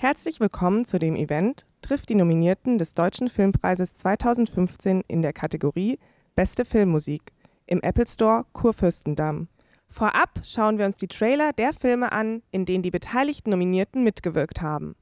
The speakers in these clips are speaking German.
Herzlich willkommen zu dem Event Trifft die Nominierten des Deutschen Filmpreises 2015 in der Kategorie Beste Filmmusik im Apple Store Kurfürstendamm. Vorab schauen wir uns die Trailer der Filme an, in denen die beteiligten Nominierten mitgewirkt haben.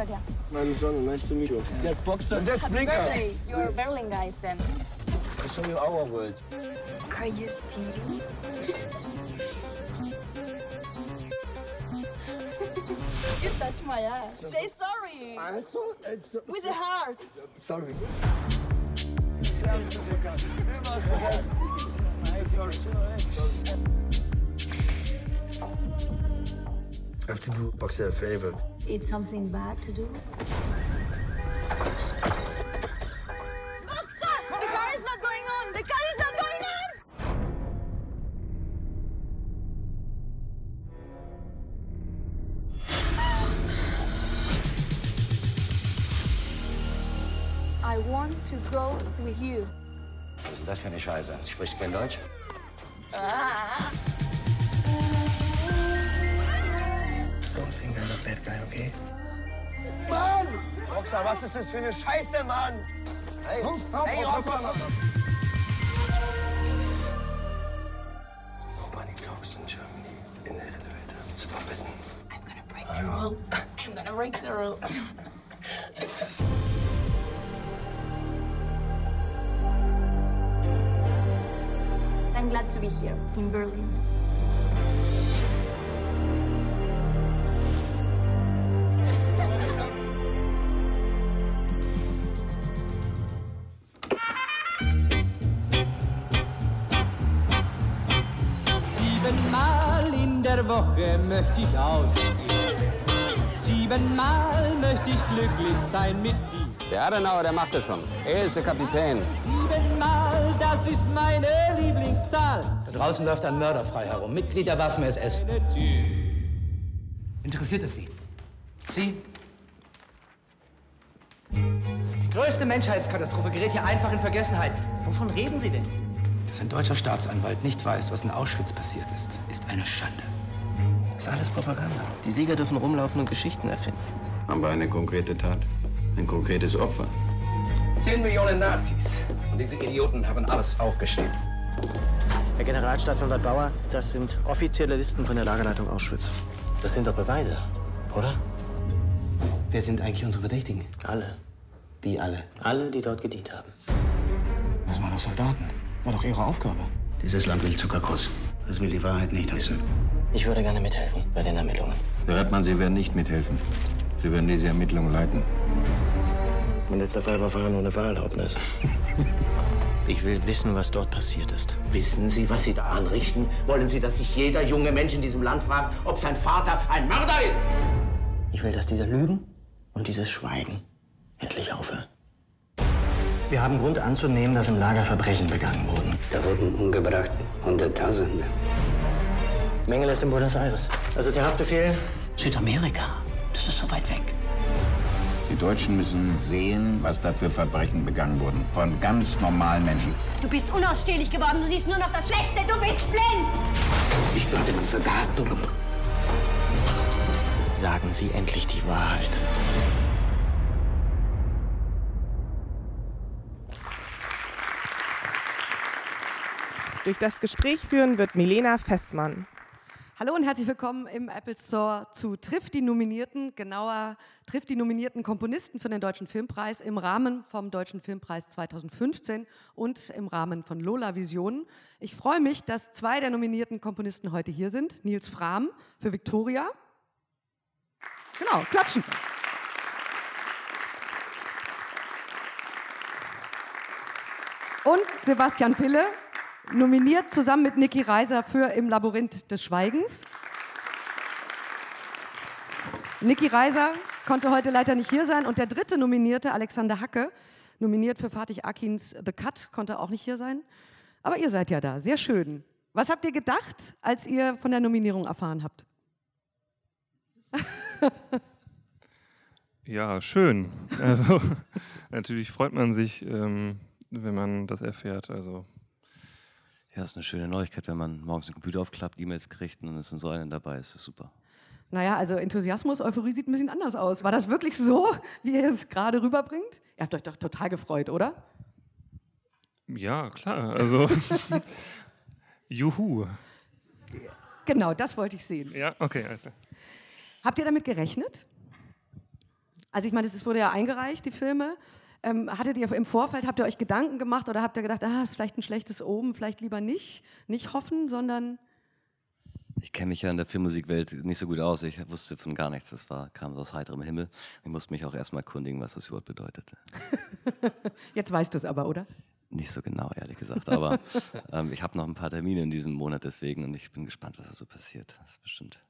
Victoria. I'm nice to meet you. That's Boxer. And that's Happy Blinker. birthday. You're Berlin guys then. I show you our world. Are you stealing? you touch my ass. Say sorry. I'm so, it's so, With a heart. sorry. I have to do Boxer a favor. It's something bad to do. Boxer! The car is not going on! The car is not going on! I want to go with you. Was ist denn das für eine Scheiße? Sie spricht kein Deutsch? Don't okay? Mann! Boxer, was ist das für eine Scheiße, Mann? Hey, Los, hey, raus, raus, Nobody talks in Germany in the elevator. It's forbidden. I'm gonna break the rules. I'm gonna break the rules. I'm glad to be here in Berlin. Möchte ich ausgehen. Siebenmal möchte ich glücklich sein mit dir. Der Adenauer, der macht es schon. Er ist der Kapitän. Siebenmal, das ist meine Lieblingszahl. Da draußen läuft ein Mörder frei herum, Mitglied der Waffen-SS. Interessiert es Sie? Sie? Die größte Menschheitskatastrophe gerät hier einfach in Vergessenheit. Wovon reden Sie denn? Dass ein deutscher Staatsanwalt nicht weiß, was in Auschwitz passiert ist, ist eine Schande. Das ist alles Propaganda. Die Sieger dürfen rumlaufen und Geschichten erfinden. Haben wir eine konkrete Tat? Ein konkretes Opfer? Zehn Millionen Nazis. Und diese Idioten haben alles aufgeschrieben. Herr Generalstaatsanwalt Bauer, das sind offizielle Listen von der Lagerleitung Auschwitz. Das sind doch Beweise, oder? Wer sind eigentlich unsere Verdächtigen? Alle. Wie alle? Alle, die dort gedient haben. Das waren doch Soldaten. War doch ihre Aufgabe. Dieses Land will Zuckerkuss. Es will die Wahrheit nicht wissen. Ich würde gerne mithelfen bei den Ermittlungen. Herr Erdmann, Sie werden nicht mithelfen. Sie werden diese Ermittlungen leiten. Mein letzter Fall war Fahren ohne Fahrerlaubnis. Ich will wissen, was dort passiert ist. Wissen Sie, was Sie da anrichten? Wollen Sie, dass sich jeder junge Mensch in diesem Land fragt, ob sein Vater ein Mörder ist? Ich will, dass diese Lügen und dieses Schweigen endlich aufhören. Wir haben Grund anzunehmen, dass im Lager Verbrechen begangen wurden. Da wurden umgebracht Hunderttausende. Mengele ist in Buenos Aires. Das ist der Haftbefehl. Südamerika. Das ist so weit weg. Die Deutschen müssen sehen, was da für Verbrechen begangen wurden. Von ganz normalen Menschen. Du bist unausstehlich geworden. Du siehst nur noch das Schlechte. Du bist blind. Ich sollte man vergasen, du Sagen Sie endlich die Wahrheit. Durch das Gespräch führen wird Milena Festmann. Hallo und herzlich willkommen im Apple Store zu Trifft die Nominierten, genauer trifft die nominierten Komponisten für den Deutschen Filmpreis im Rahmen vom Deutschen Filmpreis 2015 und im Rahmen von Lola Visionen. Ich freue mich, dass zwei der nominierten Komponisten heute hier sind. Nils Frahm für Victoria. Genau, klatschen. und Sebastian Pille, nominiert zusammen mit Niki Reiser für Im Labyrinth des Schweigens. Niki Reiser konnte heute leider nicht hier sein und der dritte Nominierte, Alexander Hacke, nominiert für Fatih Akins The Cut, konnte auch nicht hier sein. Aber ihr seid ja da, sehr schön. Was habt ihr gedacht, als ihr von der Nominierung erfahren habt? Ja, schön. Also natürlich freut man sich, ähm, wenn man das erfährt. Also ja, ist eine schöne Neuigkeit, wenn man morgens den Computer aufklappt, E-Mails kriegt und dann ist so einer dabei. Das ist super. Naja, also Enthusiasmus, Euphorie sieht ein bisschen anders aus. War das wirklich so, wie ihr es gerade rüberbringt? Ihr habt euch doch total gefreut, oder? Ja, klar. Also, juhu. Genau, das wollte ich sehen. Ja, okay. Also. Habt ihr damit gerechnet? Also ich meine, es wurde ja eingereicht, die Filme. Ähm, hattet ihr im Vorfeld, habt ihr euch Gedanken gemacht oder habt ihr gedacht, ah, ist vielleicht ein schlechtes Omen, vielleicht lieber nicht? Nicht hoffen, sondern... Ich kenne mich ja in der Filmmusikwelt nicht so gut aus. Ich wusste von gar nichts. Das war, kam aus heiterem Himmel. Ich musste mich auch erstmal erkundigen, was das überhaupt bedeutete. Jetzt weißt du es aber, oder? Nicht so genau, ehrlich gesagt. Aber ähm, ich habe noch ein paar Termine in diesem Monat deswegen und ich bin gespannt, was da so passiert. Das ist bestimmt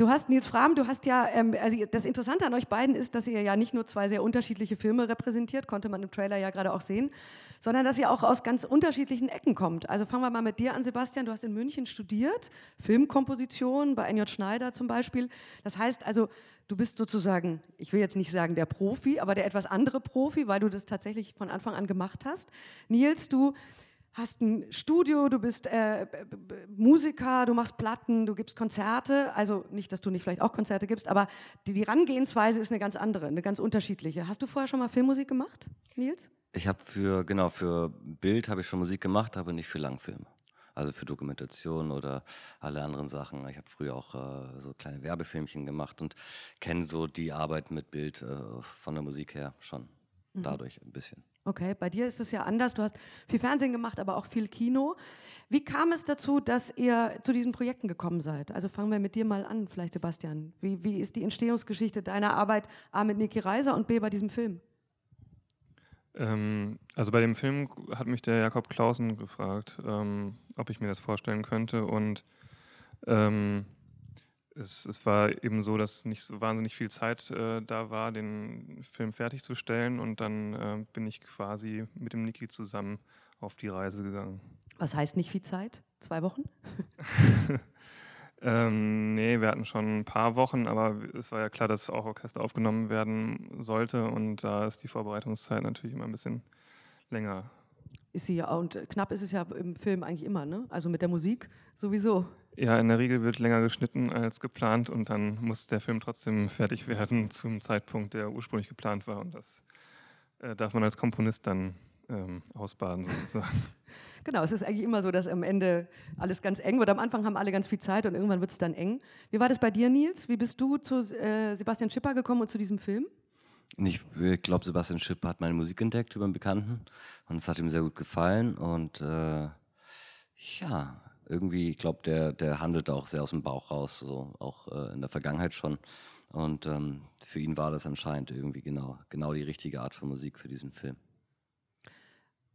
Du hast, Nils Fram, du hast ja, ähm, also das Interessante an euch beiden ist, dass ihr ja nicht nur zwei sehr unterschiedliche Filme repräsentiert, konnte man im Trailer ja gerade auch sehen, sondern dass ihr auch aus ganz unterschiedlichen Ecken kommt. Also fangen wir mal mit dir an, Sebastian. Du hast in München studiert, Filmkomposition bei NJ Schneider zum Beispiel. Das heißt also, du bist sozusagen, ich will jetzt nicht sagen der Profi, aber der etwas andere Profi, weil du das tatsächlich von Anfang an gemacht hast. Nils, du hast ein Studio, du bist äh, Musiker, du machst Platten, du gibst Konzerte. Also nicht, dass du nicht vielleicht auch Konzerte gibst, aber die, die Herangehensweise ist eine ganz andere, eine ganz unterschiedliche. Hast du vorher schon mal Filmmusik gemacht, Nils? Ich habe für, genau, für Bild habe ich schon Musik gemacht, aber nicht für Langfilme. Also für Dokumentation oder alle anderen Sachen. Ich habe früher auch äh, so kleine Werbefilmchen gemacht und kenne so die Arbeit mit Bild äh, von der Musik her schon. Mhm. Dadurch ein bisschen. Okay, bei dir ist es ja anders. Du hast viel Fernsehen gemacht, aber auch viel Kino. Wie kam es dazu, dass ihr zu diesen Projekten gekommen seid? Also fangen wir mit dir mal an, vielleicht Sebastian. Wie, wie ist die Entstehungsgeschichte deiner Arbeit A mit Niki Reiser und B bei diesem Film? Ähm, also bei dem Film hat mich der Jakob Clausen gefragt, ähm, ob ich mir das vorstellen könnte und ähm, es, es, war eben so, dass nicht so wahnsinnig viel Zeit äh, da war, den Film fertigzustellen. Und dann äh, bin ich quasi mit dem Niki zusammen auf die Reise gegangen. Was heißt nicht viel Zeit? Zwei Wochen? ähm, nee, wir hatten schon ein paar Wochen, aber es war ja klar, dass auch Orchester aufgenommen werden sollte. Und da ist die Vorbereitungszeit natürlich immer ein bisschen länger. Ist sie ja, und knapp ist es ja im Film eigentlich immer, ne? Also mit der Musik sowieso. Ja, in der Regel wird länger geschnitten als geplant und dann muss der Film trotzdem fertig werden zum Zeitpunkt, der ursprünglich geplant war. Und das äh, darf man als Komponist dann ähm, ausbaden sozusagen. Genau, es ist eigentlich immer so, dass am Ende alles ganz eng wird. Am Anfang haben alle ganz viel Zeit und irgendwann wird es dann eng. Wie war das bei dir, Nils? Wie bist du zu äh, Sebastian Schipper gekommen und zu diesem Film? Ich glaube, Sebastian Schipper hat meine Musik entdeckt über einen Bekannten und es hat ihm sehr gut gefallen. Und äh, ja, irgendwie, ich glaube, der, der handelt auch sehr aus dem Bauch raus, so auch äh, in der Vergangenheit schon. Und ähm, für ihn war das anscheinend irgendwie genau, genau die richtige Art von Musik für diesen Film.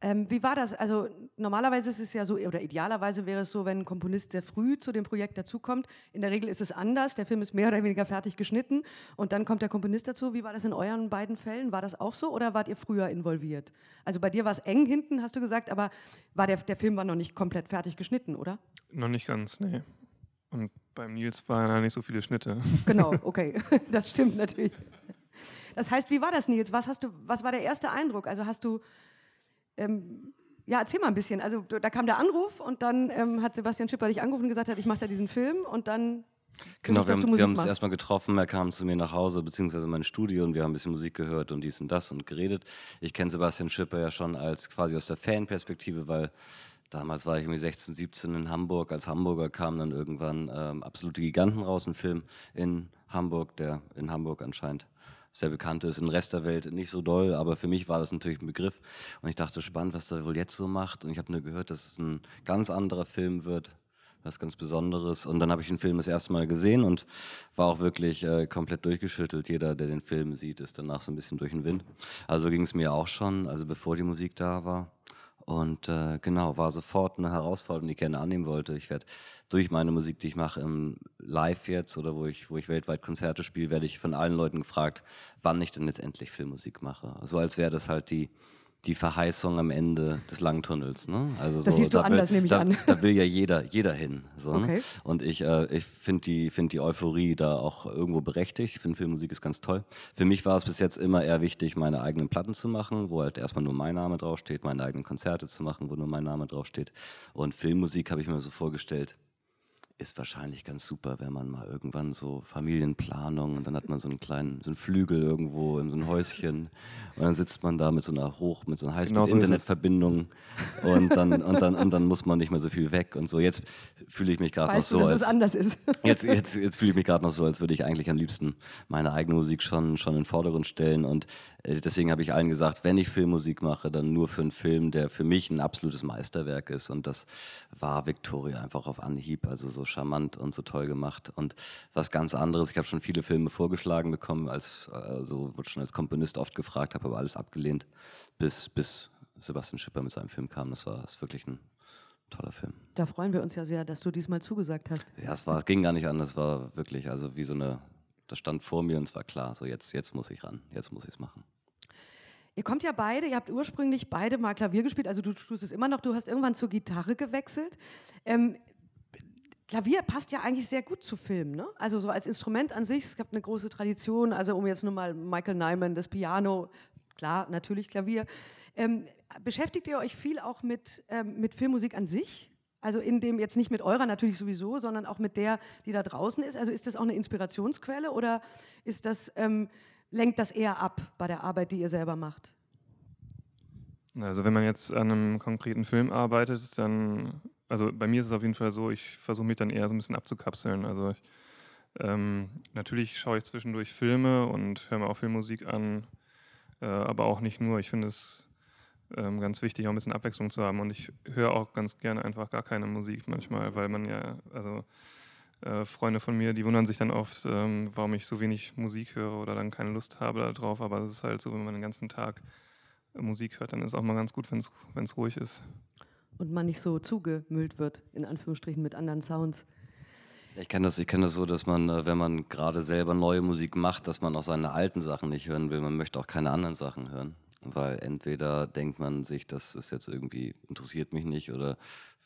Ähm, wie war das? Also normalerweise ist es ja so, oder idealerweise wäre es so, wenn ein Komponist sehr früh zu dem Projekt dazukommt. In der Regel ist es anders. Der Film ist mehr oder weniger fertig geschnitten und dann kommt der Komponist dazu. Wie war das in euren beiden Fällen? War das auch so oder wart ihr früher involviert? Also bei dir war es eng hinten, hast du gesagt, aber war der, der Film war noch nicht komplett fertig geschnitten, oder? Noch nicht ganz, nee. Und beim Nils waren da nicht so viele Schnitte. Genau, okay. Das stimmt natürlich. Das heißt, wie war das, Nils? Was, hast du, was war der erste Eindruck? Also hast du ähm, ja, erzähl mal ein bisschen. Also da kam der Anruf und dann ähm, hat Sebastian Schipper dich angerufen und gesagt, hat, ich mache da diesen Film und dann Genau, ich, wir, haben, wir haben uns erstmal getroffen, er kam zu mir nach Hause, beziehungsweise in mein Studio und wir haben ein bisschen Musik gehört und dies und das und geredet. Ich kenne Sebastian Schipper ja schon als quasi aus der Fanperspektive, weil damals war ich irgendwie 16, 17 in Hamburg. Als Hamburger kam dann irgendwann ähm, Absolute Giganten raus, ein Film in Hamburg, der in Hamburg anscheinend sehr bekannt ist, im Rest der Welt nicht so doll, aber für mich war das natürlich ein Begriff und ich dachte, spannend, was der wohl jetzt so macht und ich habe nur gehört, dass es ein ganz anderer Film wird, was ganz Besonderes. Und dann habe ich den Film das erste Mal gesehen und war auch wirklich äh, komplett durchgeschüttelt. Jeder, der den Film sieht, ist danach so ein bisschen durch den Wind. Also ging es mir auch schon, also bevor die Musik da war. Und äh, genau, war sofort eine Herausforderung, die ich gerne annehmen wollte. Ich werde durch meine Musik, die ich mache im Live jetzt oder wo ich, wo ich weltweit Konzerte spiele, werde ich von allen Leuten gefragt, wann ich denn jetzt endlich Filmmusik mache. So als wäre das halt die, die Verheißung am Ende des langen Tunnels. Ne? Also das so, siehst du da anders, will, nehme ich da, an. Da will ja jeder, jeder hin. So, ne? Okay. Und ich, äh, ich finde die, find die Euphorie da auch irgendwo berechtigt. Ich finde Filmmusik ist ganz toll. Für mich war es bis jetzt immer eher wichtig, meine eigenen Platten zu machen, wo halt erstmal nur mein Name draufsteht, meine eigenen Konzerte zu machen, wo nur mein Name draufsteht. Und Filmmusik habe ich mir so vorgestellt, ist wahrscheinlich ganz super, wenn man mal irgendwann so Familienplanung und dann hat man so einen kleinen, so einen Flügel irgendwo in so ein Häuschen und dann sitzt man da mit so einer Hoch, mit so einer Genau so. Highspeed-Internetverbindung und dann, und dann, und dann muss man nicht mehr so viel weg und so. Jetzt fühle ich mich gerade noch so, du, dass als, es anders ist? Jetzt, jetzt, jetzt fühle ich mich gerade noch so, als würde ich eigentlich am liebsten meine eigene Musik schon, schon in den Vordergrund stellen. Und äh, deswegen habe ich allen gesagt, wenn ich Filmmusik mache, dann nur für einen Film, der für mich ein absolutes Meisterwerk ist. Und das war Victoria einfach auf Anhieb, also so charmant und so toll gemacht. Und was ganz anderes, ich habe schon viele Filme vorgeschlagen bekommen, als, also wurde schon als Komponist oft gefragt, habe aber alles abgelehnt, bis, bis Sebastian Schipper mit seinem Film kam. Das war das wirklich ein toller Film. Da freuen wir uns ja sehr, dass du diesmal zugesagt hast. Ja, es, war, es ging gar nicht anders, es war wirklich, also wie so eine, das stand vor mir und es war klar, so jetzt, jetzt muss ich ran, jetzt muss ich es machen. Ihr kommt ja beide, ihr habt ursprünglich beide mal Klavier gespielt, also du tust es immer noch, du hast irgendwann zur Gitarre gewechselt. Ähm, Klavier passt ja eigentlich sehr gut zu Filmen, ne? Also so als Instrument an sich, es gab eine große Tradition, also um jetzt nur mal Michael Nyman, das Piano, klar, natürlich Klavier. Ähm, beschäftigt ihr euch viel auch mit, ähm, mit Filmmusik an sich? Also in dem jetzt nicht mit eurer natürlich sowieso, sondern auch mit der, die da draußen ist. Also ist das auch eine Inspirationsquelle oder ist das, ähm, lenkt das eher ab bei der Arbeit, die ihr selber macht? Also wenn man jetzt an einem konkreten Film arbeitet, dann, also bei mir ist es auf jeden Fall so, ich versuche mich dann eher so ein bisschen abzukapseln. Also ich, ähm, natürlich schaue ich zwischendurch Filme und höre mir auch Filmmusik an, äh, aber auch nicht nur. Ich finde es ähm, ganz wichtig, auch ein bisschen Abwechslung zu haben und ich höre auch ganz gerne einfach gar keine Musik manchmal, weil man ja, also äh, Freunde von mir, die wundern sich dann oft, ähm, warum ich so wenig Musik höre oder dann keine Lust habe darauf, aber es ist halt so, wenn man den ganzen Tag Musik hört, dann ist es auch mal ganz gut, wenn es ruhig ist. Und man nicht so zugemüllt wird, in Anführungsstrichen, mit anderen Sounds. Ich kenne das, kenn das so, dass man, äh, wenn man gerade selber neue Musik macht, dass man auch seine alten Sachen nicht hören will. Man möchte auch keine anderen Sachen hören. Weil entweder denkt man sich, das ist jetzt irgendwie, interessiert mich nicht oder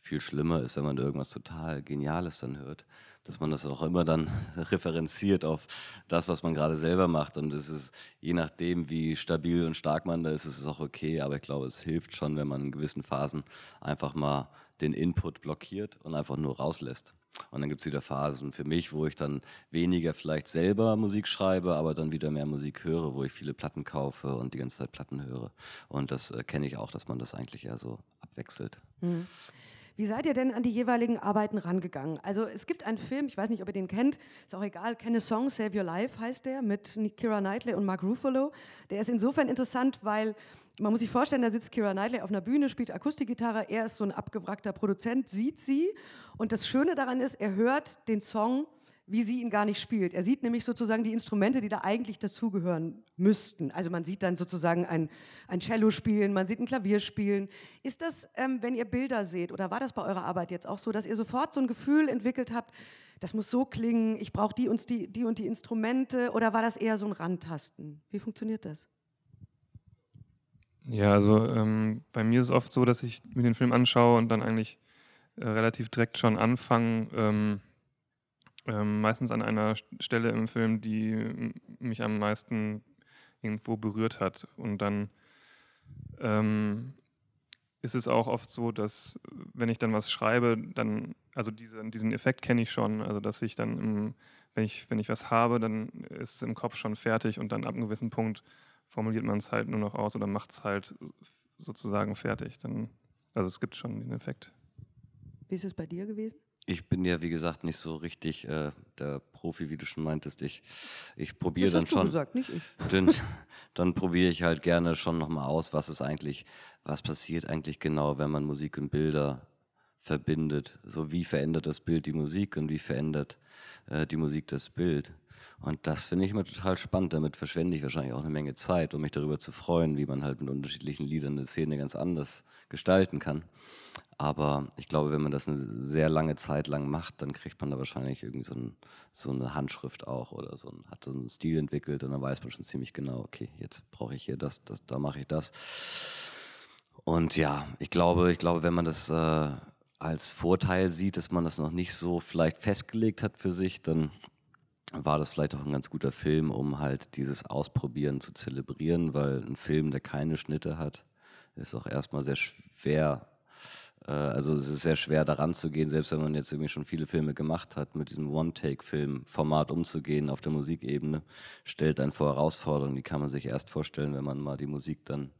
viel schlimmer ist, wenn man irgendwas total Geniales dann hört, dass man das auch immer dann referenziert auf das, was man gerade selber macht. Und es ist, je nachdem, wie stabil und stark man da ist, ist es auch okay. Aber ich glaube, es hilft schon, wenn man in gewissen Phasen einfach mal den Input blockiert und einfach nur rauslässt. Und dann gibt es wieder Phasen für mich, wo ich dann weniger vielleicht selber Musik schreibe, aber dann wieder mehr Musik höre, wo ich viele Platten kaufe und die ganze Zeit Platten höre. Und das äh, kenne ich auch, dass man das eigentlich eher so abwechselt. Mhm. Wie seid ihr denn an die jeweiligen Arbeiten rangegangen? Also es gibt einen Film, ich weiß nicht, ob ihr den kennt, ist auch egal, Can Song Save Your Life heißt der, mit Kira Knightley und Mark Ruffalo. Der ist insofern interessant, weil man muss sich vorstellen, da sitzt Kira Knightley auf einer Bühne, spielt Akustikgitarre, er ist so ein abgewrackter Produzent, sieht sie und das Schöne daran ist, er hört den Song wie sie ihn gar nicht spielt. Er sieht nämlich sozusagen die Instrumente, die da eigentlich dazugehören müssten. Also man sieht dann sozusagen ein, ein Cello spielen, man sieht ein Klavier spielen. Ist das, ähm, wenn ihr Bilder seht, oder war das bei eurer Arbeit jetzt auch so, dass ihr sofort so ein Gefühl entwickelt habt, das muss so klingen, ich brauche die und die, die und die Instrumente, oder war das eher so ein Randtasten? Wie funktioniert das? Ja, also ähm, bei mir ist es oft so, dass ich mir den Film anschaue und dann eigentlich äh, relativ direkt schon anfange, ähm, ähm, meistens an einer Stelle im Film, die mich am meisten irgendwo berührt hat. Und dann ähm, ist es auch oft so, dass wenn ich dann was schreibe, dann, also diese, diesen Effekt kenne ich schon, also dass ich dann, im, wenn, ich, wenn ich was habe, dann ist es im Kopf schon fertig und dann ab einem gewissen Punkt formuliert man es halt nur noch aus oder macht es halt sozusagen fertig. Dann, also es gibt schon den Effekt. Wie ist es bei dir gewesen? Ich bin ja, wie gesagt, nicht so richtig äh, der Profi, wie du schon meintest. Ich, ich probiere dann schon. gesagt, nicht ich. Dann, dann probiere ich halt gerne schon nochmal aus, was ist eigentlich, was passiert eigentlich genau, wenn man Musik und Bilder verbindet. So wie verändert das Bild die Musik und wie verändert äh, die Musik das Bild. Und das finde ich immer total spannend. Damit verschwende ich wahrscheinlich auch eine Menge Zeit, um mich darüber zu freuen, wie man halt mit unterschiedlichen Liedern eine Szene ganz anders gestalten kann. Aber ich glaube, wenn man das eine sehr lange Zeit lang macht, dann kriegt man da wahrscheinlich irgendwie so, ein, so eine Handschrift auch oder so ein, hat so einen Stil entwickelt und dann weiß man schon ziemlich genau, okay, jetzt brauche ich hier das, das da mache ich das. Und ja, ich glaube, ich glaube, wenn man das äh, als Vorteil sieht, dass man das noch nicht so vielleicht festgelegt hat für sich, dann war das vielleicht auch ein ganz guter Film, um halt dieses Ausprobieren zu zelebrieren, weil ein Film, der keine Schnitte hat, ist auch erstmal sehr schwer. Äh, also es ist sehr schwer daran zu gehen, selbst wenn man jetzt irgendwie schon viele Filme gemacht hat, mit diesem One-Take-Film-Format umzugehen auf der Musikebene, stellt einen vor Herausforderungen, die kann man sich erst vorstellen, wenn man mal die Musik dann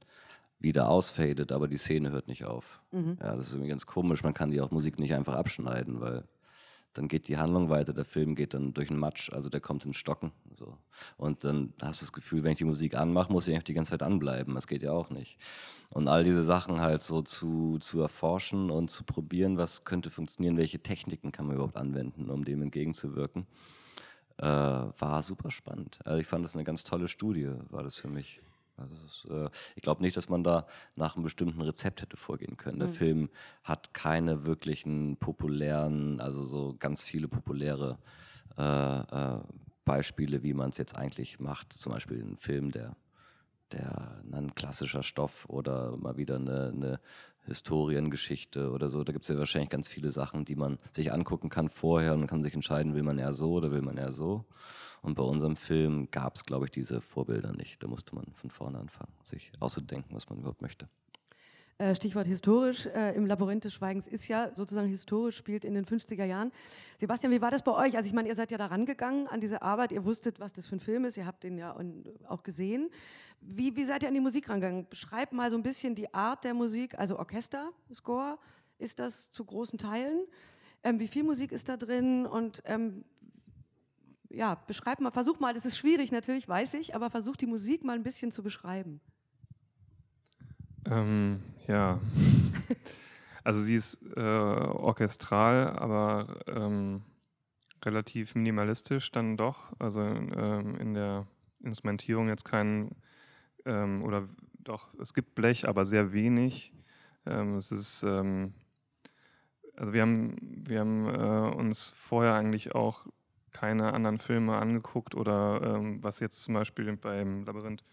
wieder ausfadet, aber die Szene hört nicht auf. Mhm. Ja, das ist irgendwie ganz komisch. Man kann die auch Musik nicht einfach abschneiden, weil dann geht die Handlung weiter, der Film geht dann durch den Matsch, also der kommt ins Stocken. So. Und dann hast du das Gefühl, wenn ich die Musik anmache, muss ich eigentlich die ganze Zeit anbleiben. Das geht ja auch nicht. Und all diese Sachen halt so zu, zu erforschen und zu probieren, was könnte funktionieren, welche Techniken kann man überhaupt anwenden, um dem entgegenzuwirken, äh, war super spannend. Also ich fand das eine ganz tolle Studie, war das für mich. Also ist, äh, ich glaube nicht, dass man da nach einem bestimmten Rezept hätte vorgehen können. Der mhm. Film hat keine wirklichen populären, also so ganz viele populäre äh, äh, Beispiele, wie man es jetzt eigentlich macht. Zum Beispiel ein Film, der, der ein klassischer Stoff oder mal wieder eine, eine Historiengeschichte oder so. Da gibt es ja wahrscheinlich ganz viele Sachen, die man sich angucken kann vorher und kann sich entscheiden, will man eher so oder will man eher so. Und bei unserem Film gab es, glaube ich, diese Vorbilder nicht. Da musste man von vorne anfangen, sich auszudenken, was man überhaupt möchte. Äh, Stichwort historisch, äh, im Labyrinth des Schweigens ist ja sozusagen historisch, spielt in den 50er Jahren. Sebastian, wie war das bei euch? Also ich meine, ihr seid ja da rangegangen an diese Arbeit, ihr wusstet, was das für ein Film ist, ihr habt den ja auch gesehen. Wie, wie seid ihr an die Musik rangegangen? Beschreibt mal so ein bisschen die Art der Musik, also Orchester-Score, ist das zu großen Teilen? Ähm, wie viel Musik ist da drin und ähm, ja, beschreib mal, versuch mal, das ist schwierig natürlich, weiß ich, aber versuch die Musik mal ein bisschen zu beschreiben. Ähm, ja. also sie ist äh, orchestral, aber ähm, relativ minimalistisch dann doch. Also ähm, in der Instrumentierung jetzt kein, ähm, oder doch, es gibt Blech, aber sehr wenig. Ähm, es ist, ähm, also wir haben, wir haben äh, uns vorher eigentlich auch keine anderen Filme angeguckt oder ähm, was jetzt zum Beispiel beim Labyrinth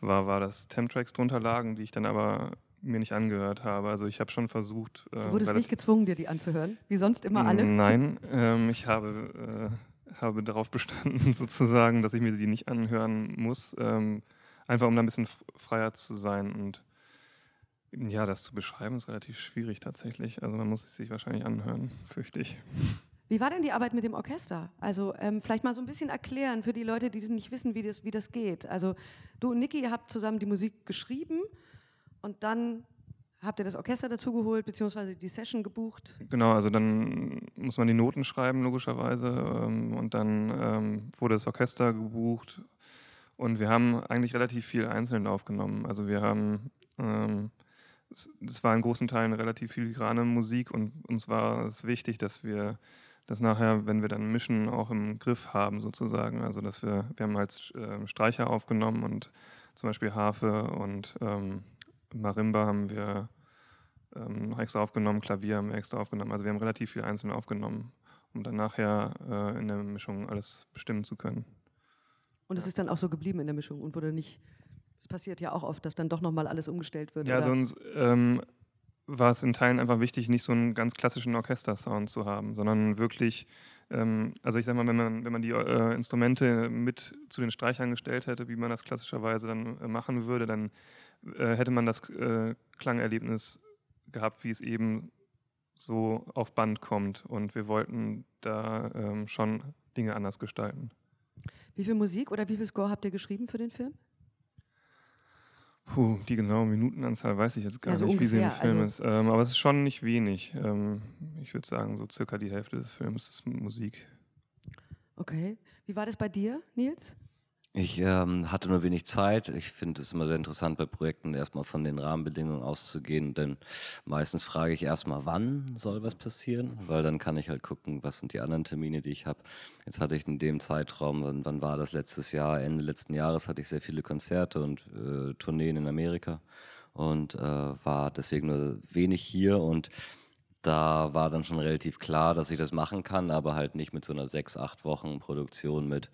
war, war, dass Temtracks drunter lagen, die ich dann aber mir nicht angehört habe. Also ich habe schon versucht. Äh, du wurdest nicht gezwungen, dir die anzuhören, wie sonst immer alle? Nein, ähm, ich habe, äh, habe darauf bestanden, sozusagen, dass ich mir die nicht anhören muss, ähm, einfach um da ein bisschen freier zu sein und ja, das zu beschreiben ist relativ schwierig tatsächlich. Also man muss es sich wahrscheinlich anhören, fürchte ich. Wie war denn die Arbeit mit dem Orchester? Also ähm, vielleicht mal so ein bisschen erklären für die Leute, die nicht wissen, wie das, wie das geht. Also du und Niki habt zusammen die Musik geschrieben und dann habt ihr das Orchester dazu geholt, beziehungsweise die Session gebucht? Genau, also dann muss man die Noten schreiben, logischerweise. Ähm, und dann ähm, wurde das Orchester gebucht. Und wir haben eigentlich relativ viel einzeln aufgenommen. Also wir haben, ähm, es war in großen Teilen relativ filigrane Musik und uns war es wichtig, dass wir das nachher, wenn wir dann mischen, auch im Griff haben sozusagen. Also dass wir, wir haben als äh, Streicher aufgenommen und zum Beispiel Harfe und ähm, Marimba haben wir ähm, noch extra aufgenommen, Klavier haben wir extra aufgenommen. Also wir haben relativ viel einzeln aufgenommen, um dann nachher äh, in der Mischung alles bestimmen zu können. Und es ist dann auch so geblieben in der Mischung und wurde nicht, es passiert ja auch oft, dass dann doch nochmal alles umgestellt wird. Ja, oder? also uns, ähm, war es in Teilen einfach wichtig, nicht so einen ganz klassischen Orchestersound zu haben, sondern wirklich, ähm, also ich sag mal, wenn man, wenn man die äh, Instrumente mit zu den Streichern gestellt hätte, wie man das klassischerweise dann äh, machen würde, dann äh, hätte man das äh, Klangerlebnis gehabt, wie es eben so auf Band kommt. Und wir wollten da ähm, schon Dinge anders gestalten. Wie viel Musik oder wie viel Score habt ihr geschrieben für den Film? Puh, die genaue Minutenanzahl weiß ich jetzt gar also nicht, ungefähr, wie sie im Film also ist. Ähm, aber es ist schon nicht wenig. Ähm, ich würde sagen, so circa die Hälfte des Films ist Musik. Okay. Wie war das bei dir, Nils? Ich ähm, hatte nur wenig Zeit. Ich finde es immer sehr interessant bei Projekten erstmal von den Rahmenbedingungen auszugehen, denn meistens frage ich erstmal, wann soll was passieren, weil dann kann ich halt gucken, was sind die anderen Termine, die ich habe. Jetzt hatte ich in dem Zeitraum, wann, wann, war das letztes Jahr? Ende letzten Jahres hatte ich sehr viele Konzerte und äh, Tourneen in Amerika und äh, war deswegen nur wenig hier und da war dann schon relativ klar, dass ich das machen kann, aber halt nicht mit so einer sechs, acht Wochen Produktion mit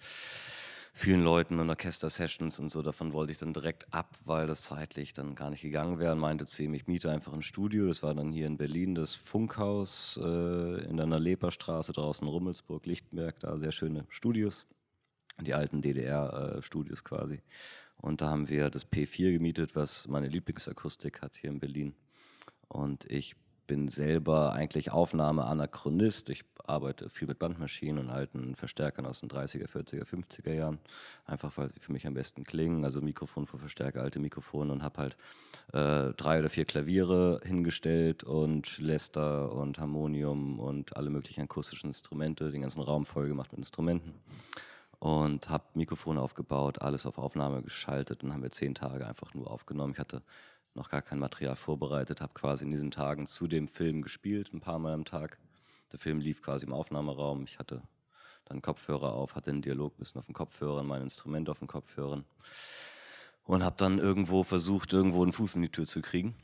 vielen Leuten und Orchester-Sessions und so. Davon wollte ich dann direkt ab, weil das zeitlich dann gar nicht gegangen wäre. Und meinte zu ihm, ich miete einfach ein Studio. Das war dann hier in Berlin das Funkhaus äh, in der Leperstraße draußen Rummelsburg, Lichtenberg. Da sehr schöne Studios, die alten DDR-Studios quasi. Und da haben wir das P4 gemietet, was meine Lieblingsakustik hat hier in Berlin. Und ich bin selber eigentlich Aufnahmeanachronist. Ich arbeite viel mit Bandmaschinen und alten Verstärkern aus den 30er, 40er, 50er Jahren. Einfach weil sie für mich am besten klingen. Also Mikrofon vor Verstärker, alte Mikrofone und habe halt äh, drei oder vier Klaviere hingestellt und Lester und Harmonium und alle möglichen akustischen Instrumente, den ganzen Raum voll gemacht mit Instrumenten und habe Mikrofone aufgebaut, alles auf Aufnahme geschaltet und haben wir zehn Tage einfach nur aufgenommen. Ich hatte noch gar kein Material vorbereitet, habe quasi in diesen Tagen zu dem Film gespielt, ein paar Mal am Tag. Der Film lief quasi im Aufnahmeraum. Ich hatte dann Kopfhörer auf, hatte einen Dialog ein bisschen auf den Kopfhörern, mein Instrument auf den Kopfhörern und habe dann irgendwo versucht, irgendwo einen Fuß in die Tür zu kriegen,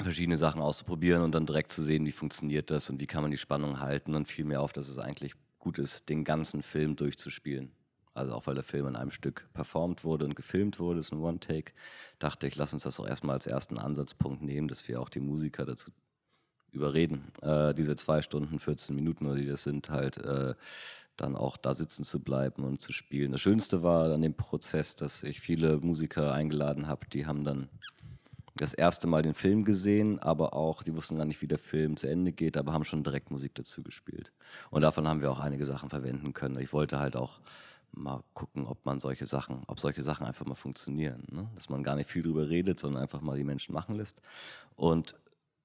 verschiedene Sachen auszuprobieren und dann direkt zu sehen, wie funktioniert das und wie kann man die Spannung halten. Und fiel mir auf, dass es eigentlich gut ist, den ganzen Film durchzuspielen also auch weil der Film in einem Stück performt wurde und gefilmt wurde, ist ein One-Take, dachte ich, lass uns das auch erstmal als ersten Ansatzpunkt nehmen, dass wir auch die Musiker dazu überreden, äh, diese zwei Stunden, 14 Minuten oder die das sind, halt äh, dann auch da sitzen zu bleiben und zu spielen. Das Schönste war an dem Prozess, dass ich viele Musiker eingeladen habe, die haben dann das erste Mal den Film gesehen, aber auch, die wussten gar nicht, wie der Film zu Ende geht, aber haben schon direkt Musik dazu gespielt. Und davon haben wir auch einige Sachen verwenden können. Ich wollte halt auch mal gucken, ob man solche Sachen, ob solche Sachen einfach mal funktionieren. Ne? Dass man gar nicht viel drüber redet, sondern einfach mal die Menschen machen lässt. Und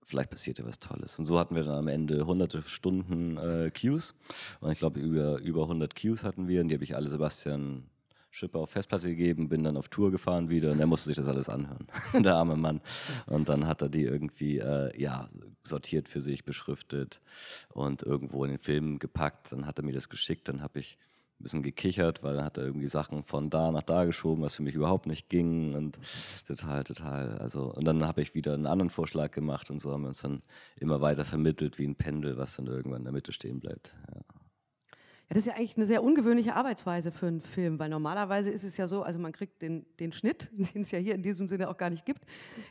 vielleicht passiert ja was Tolles. Und so hatten wir dann am Ende hunderte Stunden äh, Cues. Und ich glaube, über, über 100 Cues hatten wir. Und die habe ich alle Sebastian Schipper auf Festplatte gegeben, bin dann auf Tour gefahren wieder und er musste sich das alles anhören, der arme Mann. Und dann hat er die irgendwie äh, ja, sortiert für sich, beschriftet und irgendwo in den Film gepackt. Dann hat er mir das geschickt, dann habe ich bisschen gekichert, weil er hat irgendwie Sachen von da nach da geschoben, was für mich überhaupt nicht ging und total, total. Also und dann habe ich wieder einen anderen Vorschlag gemacht und so haben wir uns dann immer weiter vermittelt wie ein Pendel, was dann irgendwann in der Mitte stehen bleibt. Ja. Ja, das ist ja eigentlich eine sehr ungewöhnliche Arbeitsweise für einen Film, weil normalerweise ist es ja so, also man kriegt den, den Schnitt, den es ja hier in diesem Sinne auch gar nicht gibt,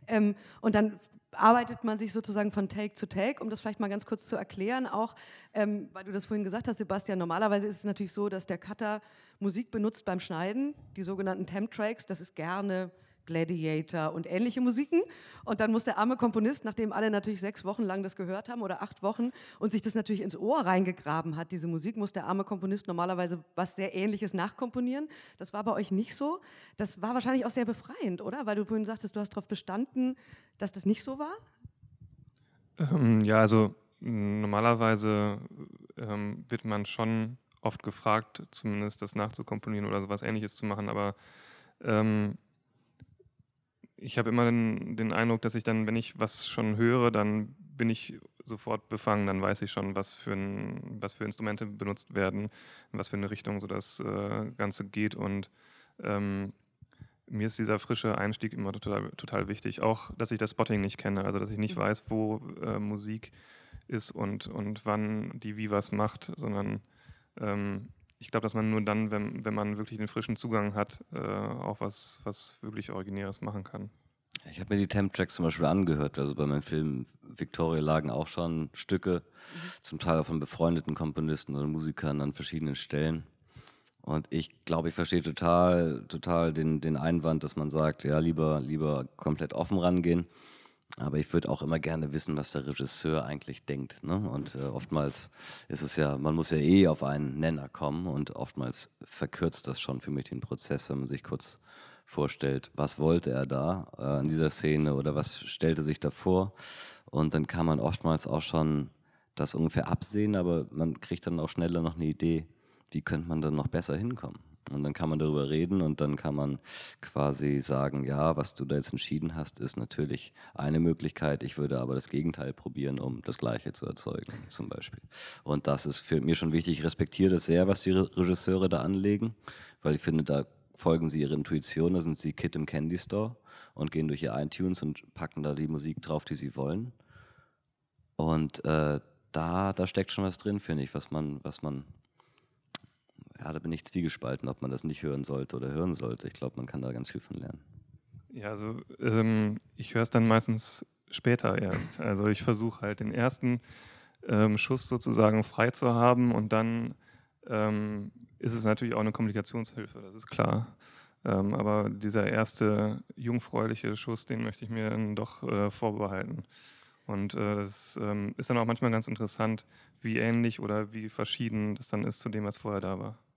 ähm, und dann arbeitet man sich sozusagen von Take zu Take, um das vielleicht mal ganz kurz zu erklären, auch ähm, weil du das vorhin gesagt hast, Sebastian, normalerweise ist es natürlich so, dass der Cutter Musik benutzt beim Schneiden, die sogenannten Temp-Tracks, das ist gerne Gladiator und ähnliche Musiken. Und dann muss der arme Komponist, nachdem alle natürlich sechs Wochen lang das gehört haben oder acht Wochen und sich das natürlich ins Ohr reingegraben hat, diese Musik, muss der arme Komponist normalerweise was sehr Ähnliches nachkomponieren. Das war bei euch nicht so. Das war wahrscheinlich auch sehr befreiend, oder? Weil du vorhin sagtest, du hast darauf bestanden, dass das nicht so war? Ähm, ja, also normalerweise ähm, wird man schon oft gefragt, zumindest das nachzukomponieren oder sowas ähnliches zu machen, aber ähm, ich habe immer den, den, Eindruck, dass ich dann, wenn ich was schon höre, dann bin ich sofort befangen, dann weiß ich schon, was für, ein, was für Instrumente benutzt werden, in was für eine Richtung so das äh, Ganze geht. Und ähm, mir ist dieser frische Einstieg immer total, total wichtig. Auch, dass ich das Spotting nicht kenne, also dass ich nicht mhm. weiß, wo äh, Musik ist und, und wann die wie was macht, sondern ähm, ich glaube, dass man nur dann, wenn, wenn man wirklich den frischen Zugang hat, äh, auch was, was wirklich Originäres machen kann. Ich habe mir die Temp-Tracks zum Beispiel angehört. Also bei meinem Film Victoria lagen auch schon Stücke, mhm. zum Teil auch von befreundeten Komponisten oder Musikern an verschiedenen Stellen. Und ich glaube, ich verstehe total, total den, den Einwand, dass man sagt, ja, lieber, lieber komplett offen rangehen. Aber ich würde auch immer gerne wissen, was der Regisseur eigentlich denkt. Ne? Und äh, oftmals ist es ja, man muss ja eh auf einen Nenner kommen und oftmals verkürzt das schon für mich den Prozess, wenn man sich kurz vorstellt, was wollte er da äh, in dieser Szene oder was stellte sich da vor. Und dann kann man oftmals auch schon das ungefähr absehen, aber man kriegt dann auch schneller noch eine Idee, wie könnte man dann noch besser hinkommen. Und dann kann man darüber reden und dann kann man quasi sagen, ja, was du da jetzt entschieden hast, ist natürlich eine Möglichkeit. Ich würde aber das Gegenteil probieren, um das Gleiche zu erzeugen, zum Beispiel. Und das ist für mich schon wichtig. Ich respektiere das sehr, was die Regisseure da anlegen, weil ich finde, da folgen sie ihrer Intuition. Da sind sie Kid im Candy Store und gehen durch ihr iTunes und packen da die Musik drauf, die sie wollen. Und äh, da, da steckt schon was drin, finde ich, was man, was man, ja, da bin ich zwiegespalten, ob man das nicht hören sollte oder hören sollte. Ich glaube, man kann da ganz viel von lernen. Ja, also ähm, ich höre es dann meistens später erst. Also ich versuche halt den ersten ähm, Schuss sozusagen frei zu haben und dann ähm, ist es natürlich auch eine Kommunikationshilfe, das ist klar. Ähm, aber dieser erste jungfräuliche Schuss, den möchte ich mir dann doch äh, vorbehalten. Und äh, ähm, ist dann auch manchmal ganz interessant, wie ähnlich oder wie verschieden das dann ist zu dem, was vorher da war.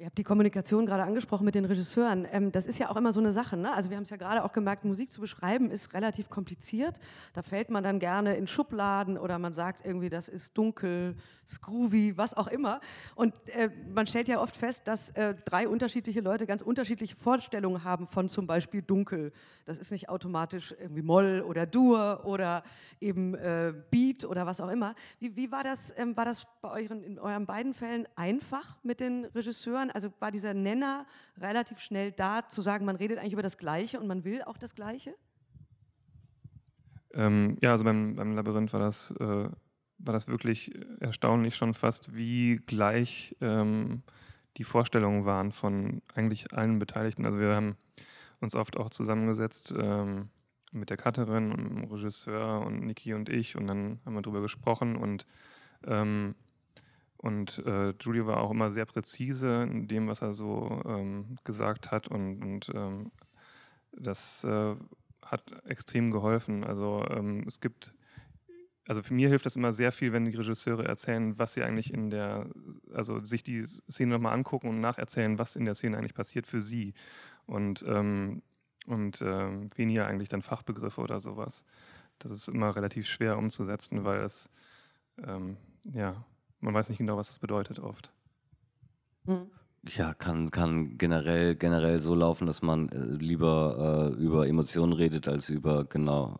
Ihr habt die Kommunikation gerade angesprochen mit den Regisseuren. Ähm, das ist ja auch immer so eine Sache. Ne? Also wir haben es ja gerade auch gemerkt, Musik zu beschreiben ist relativ kompliziert. Da fällt man dann gerne in Schubladen oder man sagt irgendwie, das ist dunkel, groovy, was auch immer. Und äh, man stellt ja oft fest, dass äh, drei unterschiedliche Leute ganz unterschiedliche Vorstellungen haben von zum Beispiel dunkel. Das ist nicht automatisch irgendwie Moll oder Dur oder eben äh, Beat oder was auch immer. Wie, wie war das? Ähm, war das bei euren, in euren beiden Fällen einfach mit den Regisseuren? Man, also war dieser Nenner relativ schnell da, zu sagen, man redet eigentlich über das Gleiche und man will auch das Gleiche? Ähm, ja, also beim, beim Labyrinth war das, äh, war das wirklich erstaunlich schon fast, wie gleich ähm, die Vorstellungen waren von eigentlich allen Beteiligten. Also wir haben uns oft auch zusammengesetzt ähm, mit der Cutterin und dem Regisseur und Niki und ich und dann haben wir darüber gesprochen und ähm, und äh, Julie war auch immer sehr präzise in dem, was er so ähm, gesagt hat. Und, und ähm, das äh, hat extrem geholfen. Also ähm, es gibt, also für mir hilft das immer sehr viel, wenn die Regisseure erzählen, was sie eigentlich in der, also sich die Szene nochmal angucken und nacherzählen, was in der Szene eigentlich passiert für sie. Und, ähm, und ähm, weniger eigentlich dann Fachbegriffe oder sowas. Das ist immer relativ schwer umzusetzen, weil es, ähm, ja, man weiß nicht genau, was das bedeutet oft. Mhm. Ja, kann, kann generell, generell so laufen, dass man äh, lieber äh, über Emotionen redet als über genau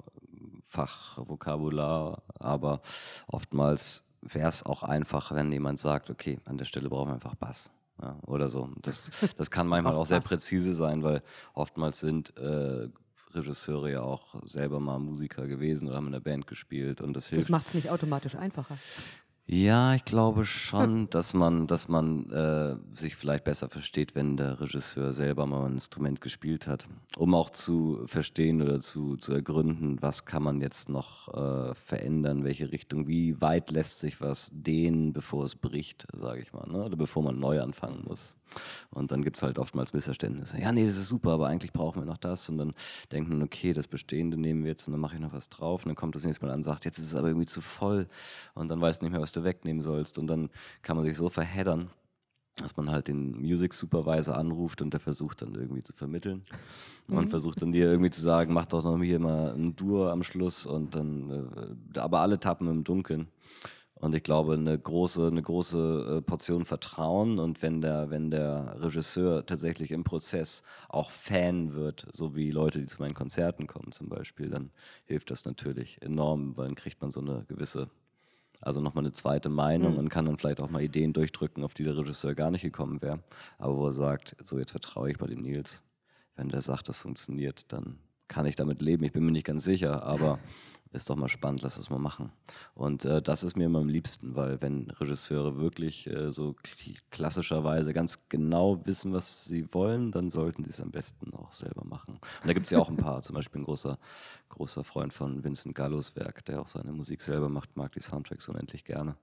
Fachvokabular. Aber oftmals wäre es auch einfach, wenn jemand sagt, okay, an der Stelle brauchen wir einfach Bass. Ja, oder so. Das, das kann manchmal auch sehr präzise sein, weil oftmals sind äh, Regisseure ja auch selber mal Musiker gewesen oder haben in der Band gespielt und das hilft. Das macht es nicht automatisch einfacher. Ja, ich glaube schon, dass man, dass man äh, sich vielleicht besser versteht, wenn der Regisseur selber mal ein Instrument gespielt hat, um auch zu verstehen oder zu, zu ergründen, was kann man jetzt noch äh, verändern, welche Richtung, wie weit lässt sich was dehnen, bevor es bricht, sage ich mal, ne? oder bevor man neu anfangen muss. Und dann gibt es halt oftmals Missverständnisse. Ja, nee, das ist super, aber eigentlich brauchen wir noch das. Und dann denkt man, okay, das Bestehende nehmen wir jetzt und dann mache ich noch was drauf. Und dann kommt das nächste Mal an und sagt, jetzt ist es aber irgendwie zu voll. Und dann weißt du nicht mehr, was du wegnehmen sollst. Und dann kann man sich so verheddern, dass man halt den Music Supervisor anruft und der versucht dann irgendwie zu vermitteln und mhm. versucht dann dir irgendwie zu sagen, mach doch noch hier mal ein Dur am Schluss und dann, äh, aber alle tappen im Dunkeln. Und ich glaube, eine große, eine große äh, Portion Vertrauen und wenn der, wenn der Regisseur tatsächlich im Prozess auch Fan wird, so wie Leute, die zu meinen Konzerten kommen zum Beispiel, dann hilft das natürlich enorm, weil dann kriegt man so eine gewisse, also nochmal eine zweite Meinung mhm. und kann dann vielleicht auch mal Ideen durchdrücken, auf die der Regisseur gar nicht gekommen wäre. Aber wo er sagt, so jetzt vertraue ich mal dem Nils. Wenn der sagt, das funktioniert, dann kann ich damit leben. Ich bin mir nicht ganz sicher, aber ist doch mal spannend, lass es mal machen. Und äh, das ist mir immer am liebsten, weil wenn Regisseure wirklich äh, so klassischerweise ganz genau wissen, was sie wollen, dann sollten sie es am besten auch selber machen. Und da gibt es ja auch ein paar, zum Beispiel ein großer, großer Freund von Vincent Gallos Werk, der auch seine Musik selber macht, mag die Soundtracks unendlich gerne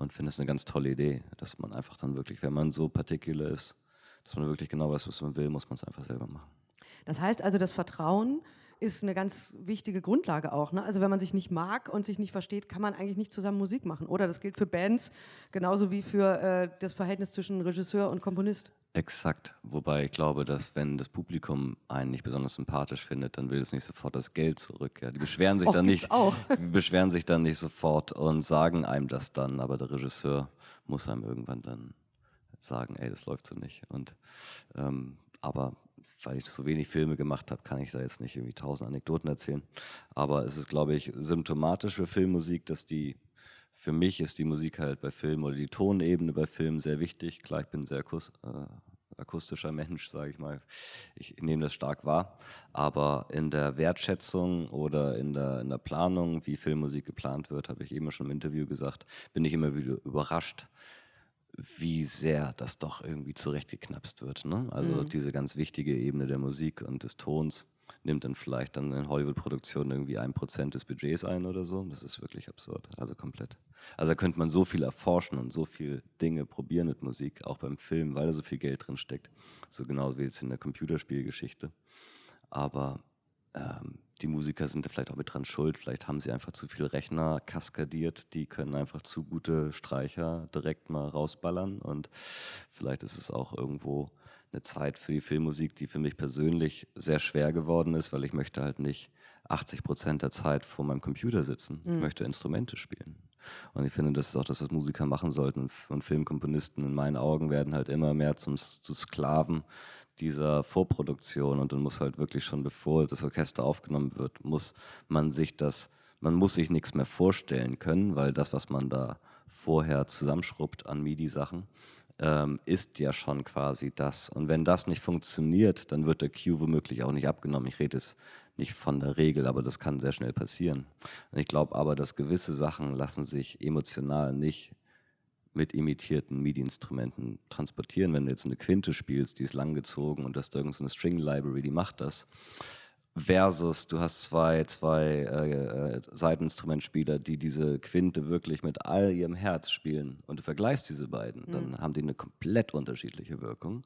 und finde es eine ganz tolle Idee, dass man einfach dann wirklich, wenn man so particular ist, dass man wirklich genau weiß, was man will, muss man es einfach selber machen. Das heißt also, das Vertrauen ist eine ganz wichtige Grundlage auch. Ne? Also wenn man sich nicht mag und sich nicht versteht, kann man eigentlich nicht zusammen Musik machen. Oder das gilt für Bands genauso wie für äh, das Verhältnis zwischen Regisseur und Komponist. Exakt. Wobei ich glaube, dass wenn das Publikum einen nicht besonders sympathisch findet, dann will es nicht sofort das Geld zurück. Ja. Die beschweren sich Och, dann nicht, auch. beschweren sich dann nicht sofort und sagen einem das dann, aber der Regisseur muss einem irgendwann dann sagen, ey, das läuft so nicht. Und ähm, aber weil ich so wenig Filme gemacht habe, kann ich da jetzt nicht irgendwie tausend Anekdoten erzählen. Aber es ist, glaube ich, symptomatisch für Filmmusik, dass die, für mich ist die Musik halt bei Filmen oder die Tonebene bei Filmen sehr wichtig. Klar, ich bin sehr akus äh, akustischer Mensch, sage ich mal. Ich nehme das stark wahr. Aber in der Wertschätzung oder in der, in der Planung, wie Filmmusik geplant wird, habe ich eben schon im Interview gesagt, bin ich immer wieder überrascht, wie sehr das doch irgendwie zurechtgeknapst wird. Ne? Also mhm. diese ganz wichtige Ebene der Musik und des Tons nimmt dann vielleicht dann in Hollywood-Produktionen irgendwie ein Prozent des Budgets ein oder so. Das ist wirklich absurd. Also komplett. Also da könnte man so viel erforschen und so viel Dinge probieren mit Musik, auch beim Film, weil da so viel Geld drin steckt. So genau wie jetzt in der Computerspielgeschichte. Aber ähm, die Musiker sind vielleicht auch mit dran schuld. Vielleicht haben sie einfach zu viel Rechner kaskadiert. Die können einfach zu gute Streicher direkt mal rausballern. Und vielleicht ist es auch irgendwo eine Zeit für die Filmmusik, die für mich persönlich sehr schwer geworden ist, weil ich möchte halt nicht 80 Prozent der Zeit vor meinem Computer sitzen. Mhm. Ich möchte Instrumente spielen. Und ich finde, das ist auch das, was Musiker machen sollten. Und Filmkomponisten in meinen Augen werden halt immer mehr zum, zu Sklaven dieser Vorproduktion und dann muss halt wirklich schon, bevor das Orchester aufgenommen wird, muss man sich das, man muss sich nichts mehr vorstellen können, weil das, was man da vorher zusammenschrubbt an MIDI-Sachen, ähm, ist ja schon quasi das. Und wenn das nicht funktioniert, dann wird der Cue womöglich auch nicht abgenommen. Ich rede jetzt nicht von der Regel, aber das kann sehr schnell passieren. Und ich glaube aber, dass gewisse Sachen lassen sich emotional nicht mit imitierten MIDI-Instrumenten transportieren. Wenn du jetzt eine Quinte spielst, die ist langgezogen und das ist irgendeine String-Library, die macht das. Versus, du hast zwei, zwei äh, äh, Seiteninstrumentspieler, die diese Quinte wirklich mit all ihrem Herz spielen und du vergleichst diese beiden, mhm. dann haben die eine komplett unterschiedliche Wirkung.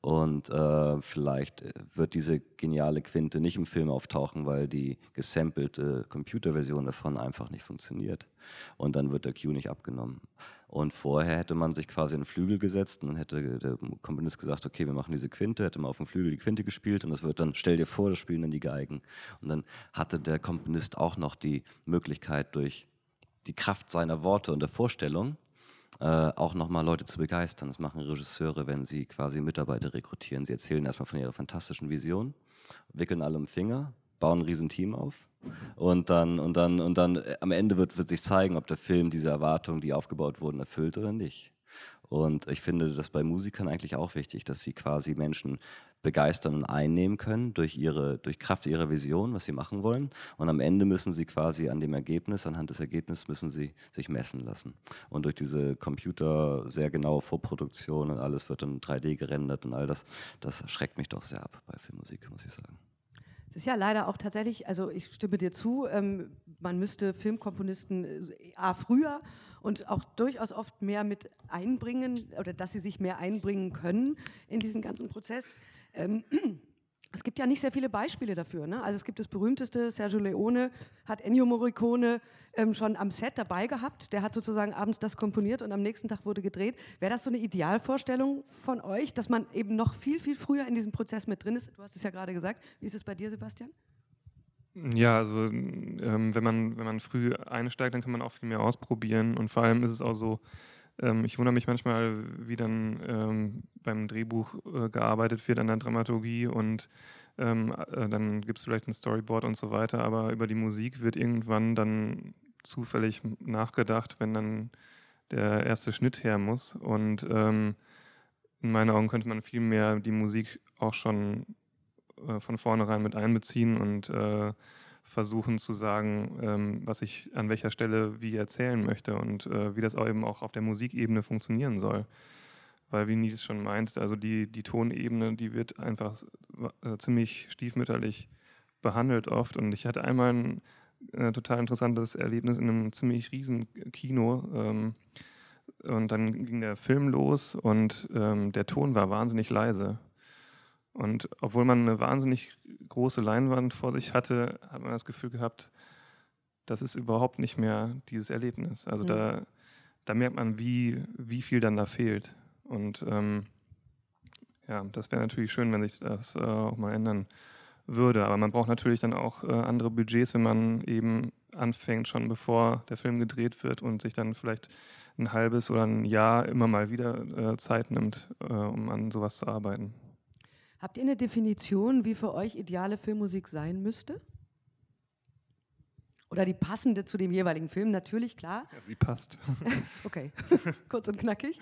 Und äh, vielleicht wird diese geniale Quinte nicht im Film auftauchen, weil die gesampelte Computerversion davon einfach nicht funktioniert. Und dann wird der Cue nicht abgenommen. Und vorher hätte man sich quasi in den Flügel gesetzt und dann hätte der Komponist gesagt, okay, wir machen diese Quinte, hätte man auf dem Flügel die Quinte gespielt und das wird dann, stell dir vor, das spielen dann die Geigen. Und dann hatte der Komponist auch noch die Möglichkeit durch die Kraft seiner Worte und der Vorstellung, äh, auch nochmal Leute zu begeistern. Das machen Regisseure, wenn sie quasi Mitarbeiter rekrutieren. Sie erzählen erstmal von ihrer fantastischen Vision, wickeln alle im Finger, bauen ein Riesenteam auf und dann, und dann, und dann äh, am Ende wird, wird sich zeigen, ob der Film diese Erwartungen, die aufgebaut wurden, erfüllt oder nicht. Und ich finde das bei Musikern eigentlich auch wichtig, dass sie quasi Menschen begeistern und einnehmen können durch ihre, durch Kraft ihrer Vision, was sie machen wollen. Und am Ende müssen sie quasi an dem Ergebnis, anhand des Ergebnisses müssen sie sich messen lassen. Und durch diese Computer sehr genaue Vorproduktion und alles wird dann 3D gerendert und all das, das schreckt mich doch sehr ab bei Filmmusik, muss ich sagen. Es ist ja leider auch tatsächlich, also ich stimme dir zu, ähm, man müsste Filmkomponisten äh, A, früher und auch durchaus oft mehr mit einbringen oder dass sie sich mehr einbringen können in diesen ganzen Prozess. Ähm, es gibt ja nicht sehr viele Beispiele dafür. Ne? Also es gibt das berühmteste, Sergio Leone hat Ennio Morricone ähm, schon am Set dabei gehabt. Der hat sozusagen abends das komponiert und am nächsten Tag wurde gedreht. Wäre das so eine Idealvorstellung von euch, dass man eben noch viel, viel früher in diesem Prozess mit drin ist? Du hast es ja gerade gesagt. Wie ist es bei dir, Sebastian? Ja, also ähm, wenn, man, wenn man früh einsteigt, dann kann man auch viel mehr ausprobieren. Und vor allem ist es auch so, ähm, ich wundere mich manchmal, wie dann ähm, beim Drehbuch äh, gearbeitet wird an der Dramaturgie und ähm, äh, dann gibt es vielleicht ein Storyboard und so weiter, aber über die Musik wird irgendwann dann zufällig nachgedacht, wenn dann der erste Schnitt her muss. Und ähm, in meinen Augen könnte man viel mehr die Musik auch schon äh, von vornherein mit einbeziehen und äh, versuchen zu sagen, ähm, was ich an welcher Stelle wie erzählen möchte und äh, wie das auch eben auch auf der Musikebene funktionieren soll. Weil, wie Nils schon meint, also die, die Tonebene, die wird einfach äh, ziemlich stiefmütterlich behandelt oft. Und ich hatte einmal ein äh, total interessantes Erlebnis in einem ziemlich riesen Kino. Ähm, und dann ging der Film los und ähm, der Ton war wahnsinnig leise. Und obwohl man eine wahnsinnig große Leinwand vor sich hatte, hat man das Gefühl gehabt, das ist überhaupt nicht mehr dieses Erlebnis. Also mhm. da, da merkt man, wie, wie viel dann da fehlt. Und ähm, ja, das wäre natürlich schön, wenn sich das äh, auch mal ändern würde. Aber man braucht natürlich dann auch äh, andere Budgets, wenn man eben anfängt, schon bevor der Film gedreht wird und sich dann vielleicht ein halbes oder ein Jahr immer mal wieder äh, Zeit nimmt, äh, um an sowas zu arbeiten. Habt ihr eine Definition, wie für euch ideale Filmmusik sein müsste? Oder die passende zu dem jeweiligen Film, natürlich, klar. Ja, sie passt. okay, kurz und knackig.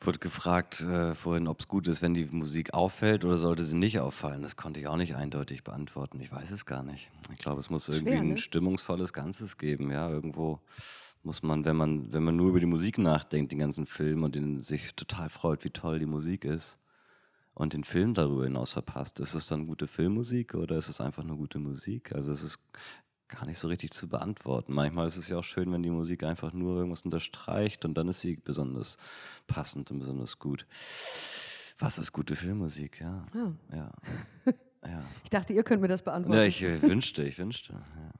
Wurde gefragt äh, vorhin, ob es gut ist, wenn die Musik auffällt oder sollte sie nicht auffallen. Das konnte ich auch nicht eindeutig beantworten. Ich weiß es gar nicht. Ich glaube, es muss irgendwie schwer, ne? ein stimmungsvolles Ganzes geben. Ja, irgendwo muss man, wenn man, wenn man nur über die Musik nachdenkt, den ganzen Film und den sich total freut, wie toll die Musik ist und den Film darüber hinaus verpasst, ist es dann gute Filmmusik oder ist es einfach nur gute Musik? Also es ist gar nicht so richtig zu beantworten. Manchmal ist es ja auch schön, wenn die Musik einfach nur irgendwas unterstreicht und dann ist sie besonders passend und besonders gut. Was ist gute Filmmusik? Ja. Oh. ja. ja. Ich dachte, ihr könnt mir das beantworten. Ja, ich äh, wünschte, ich wünschte. Ja.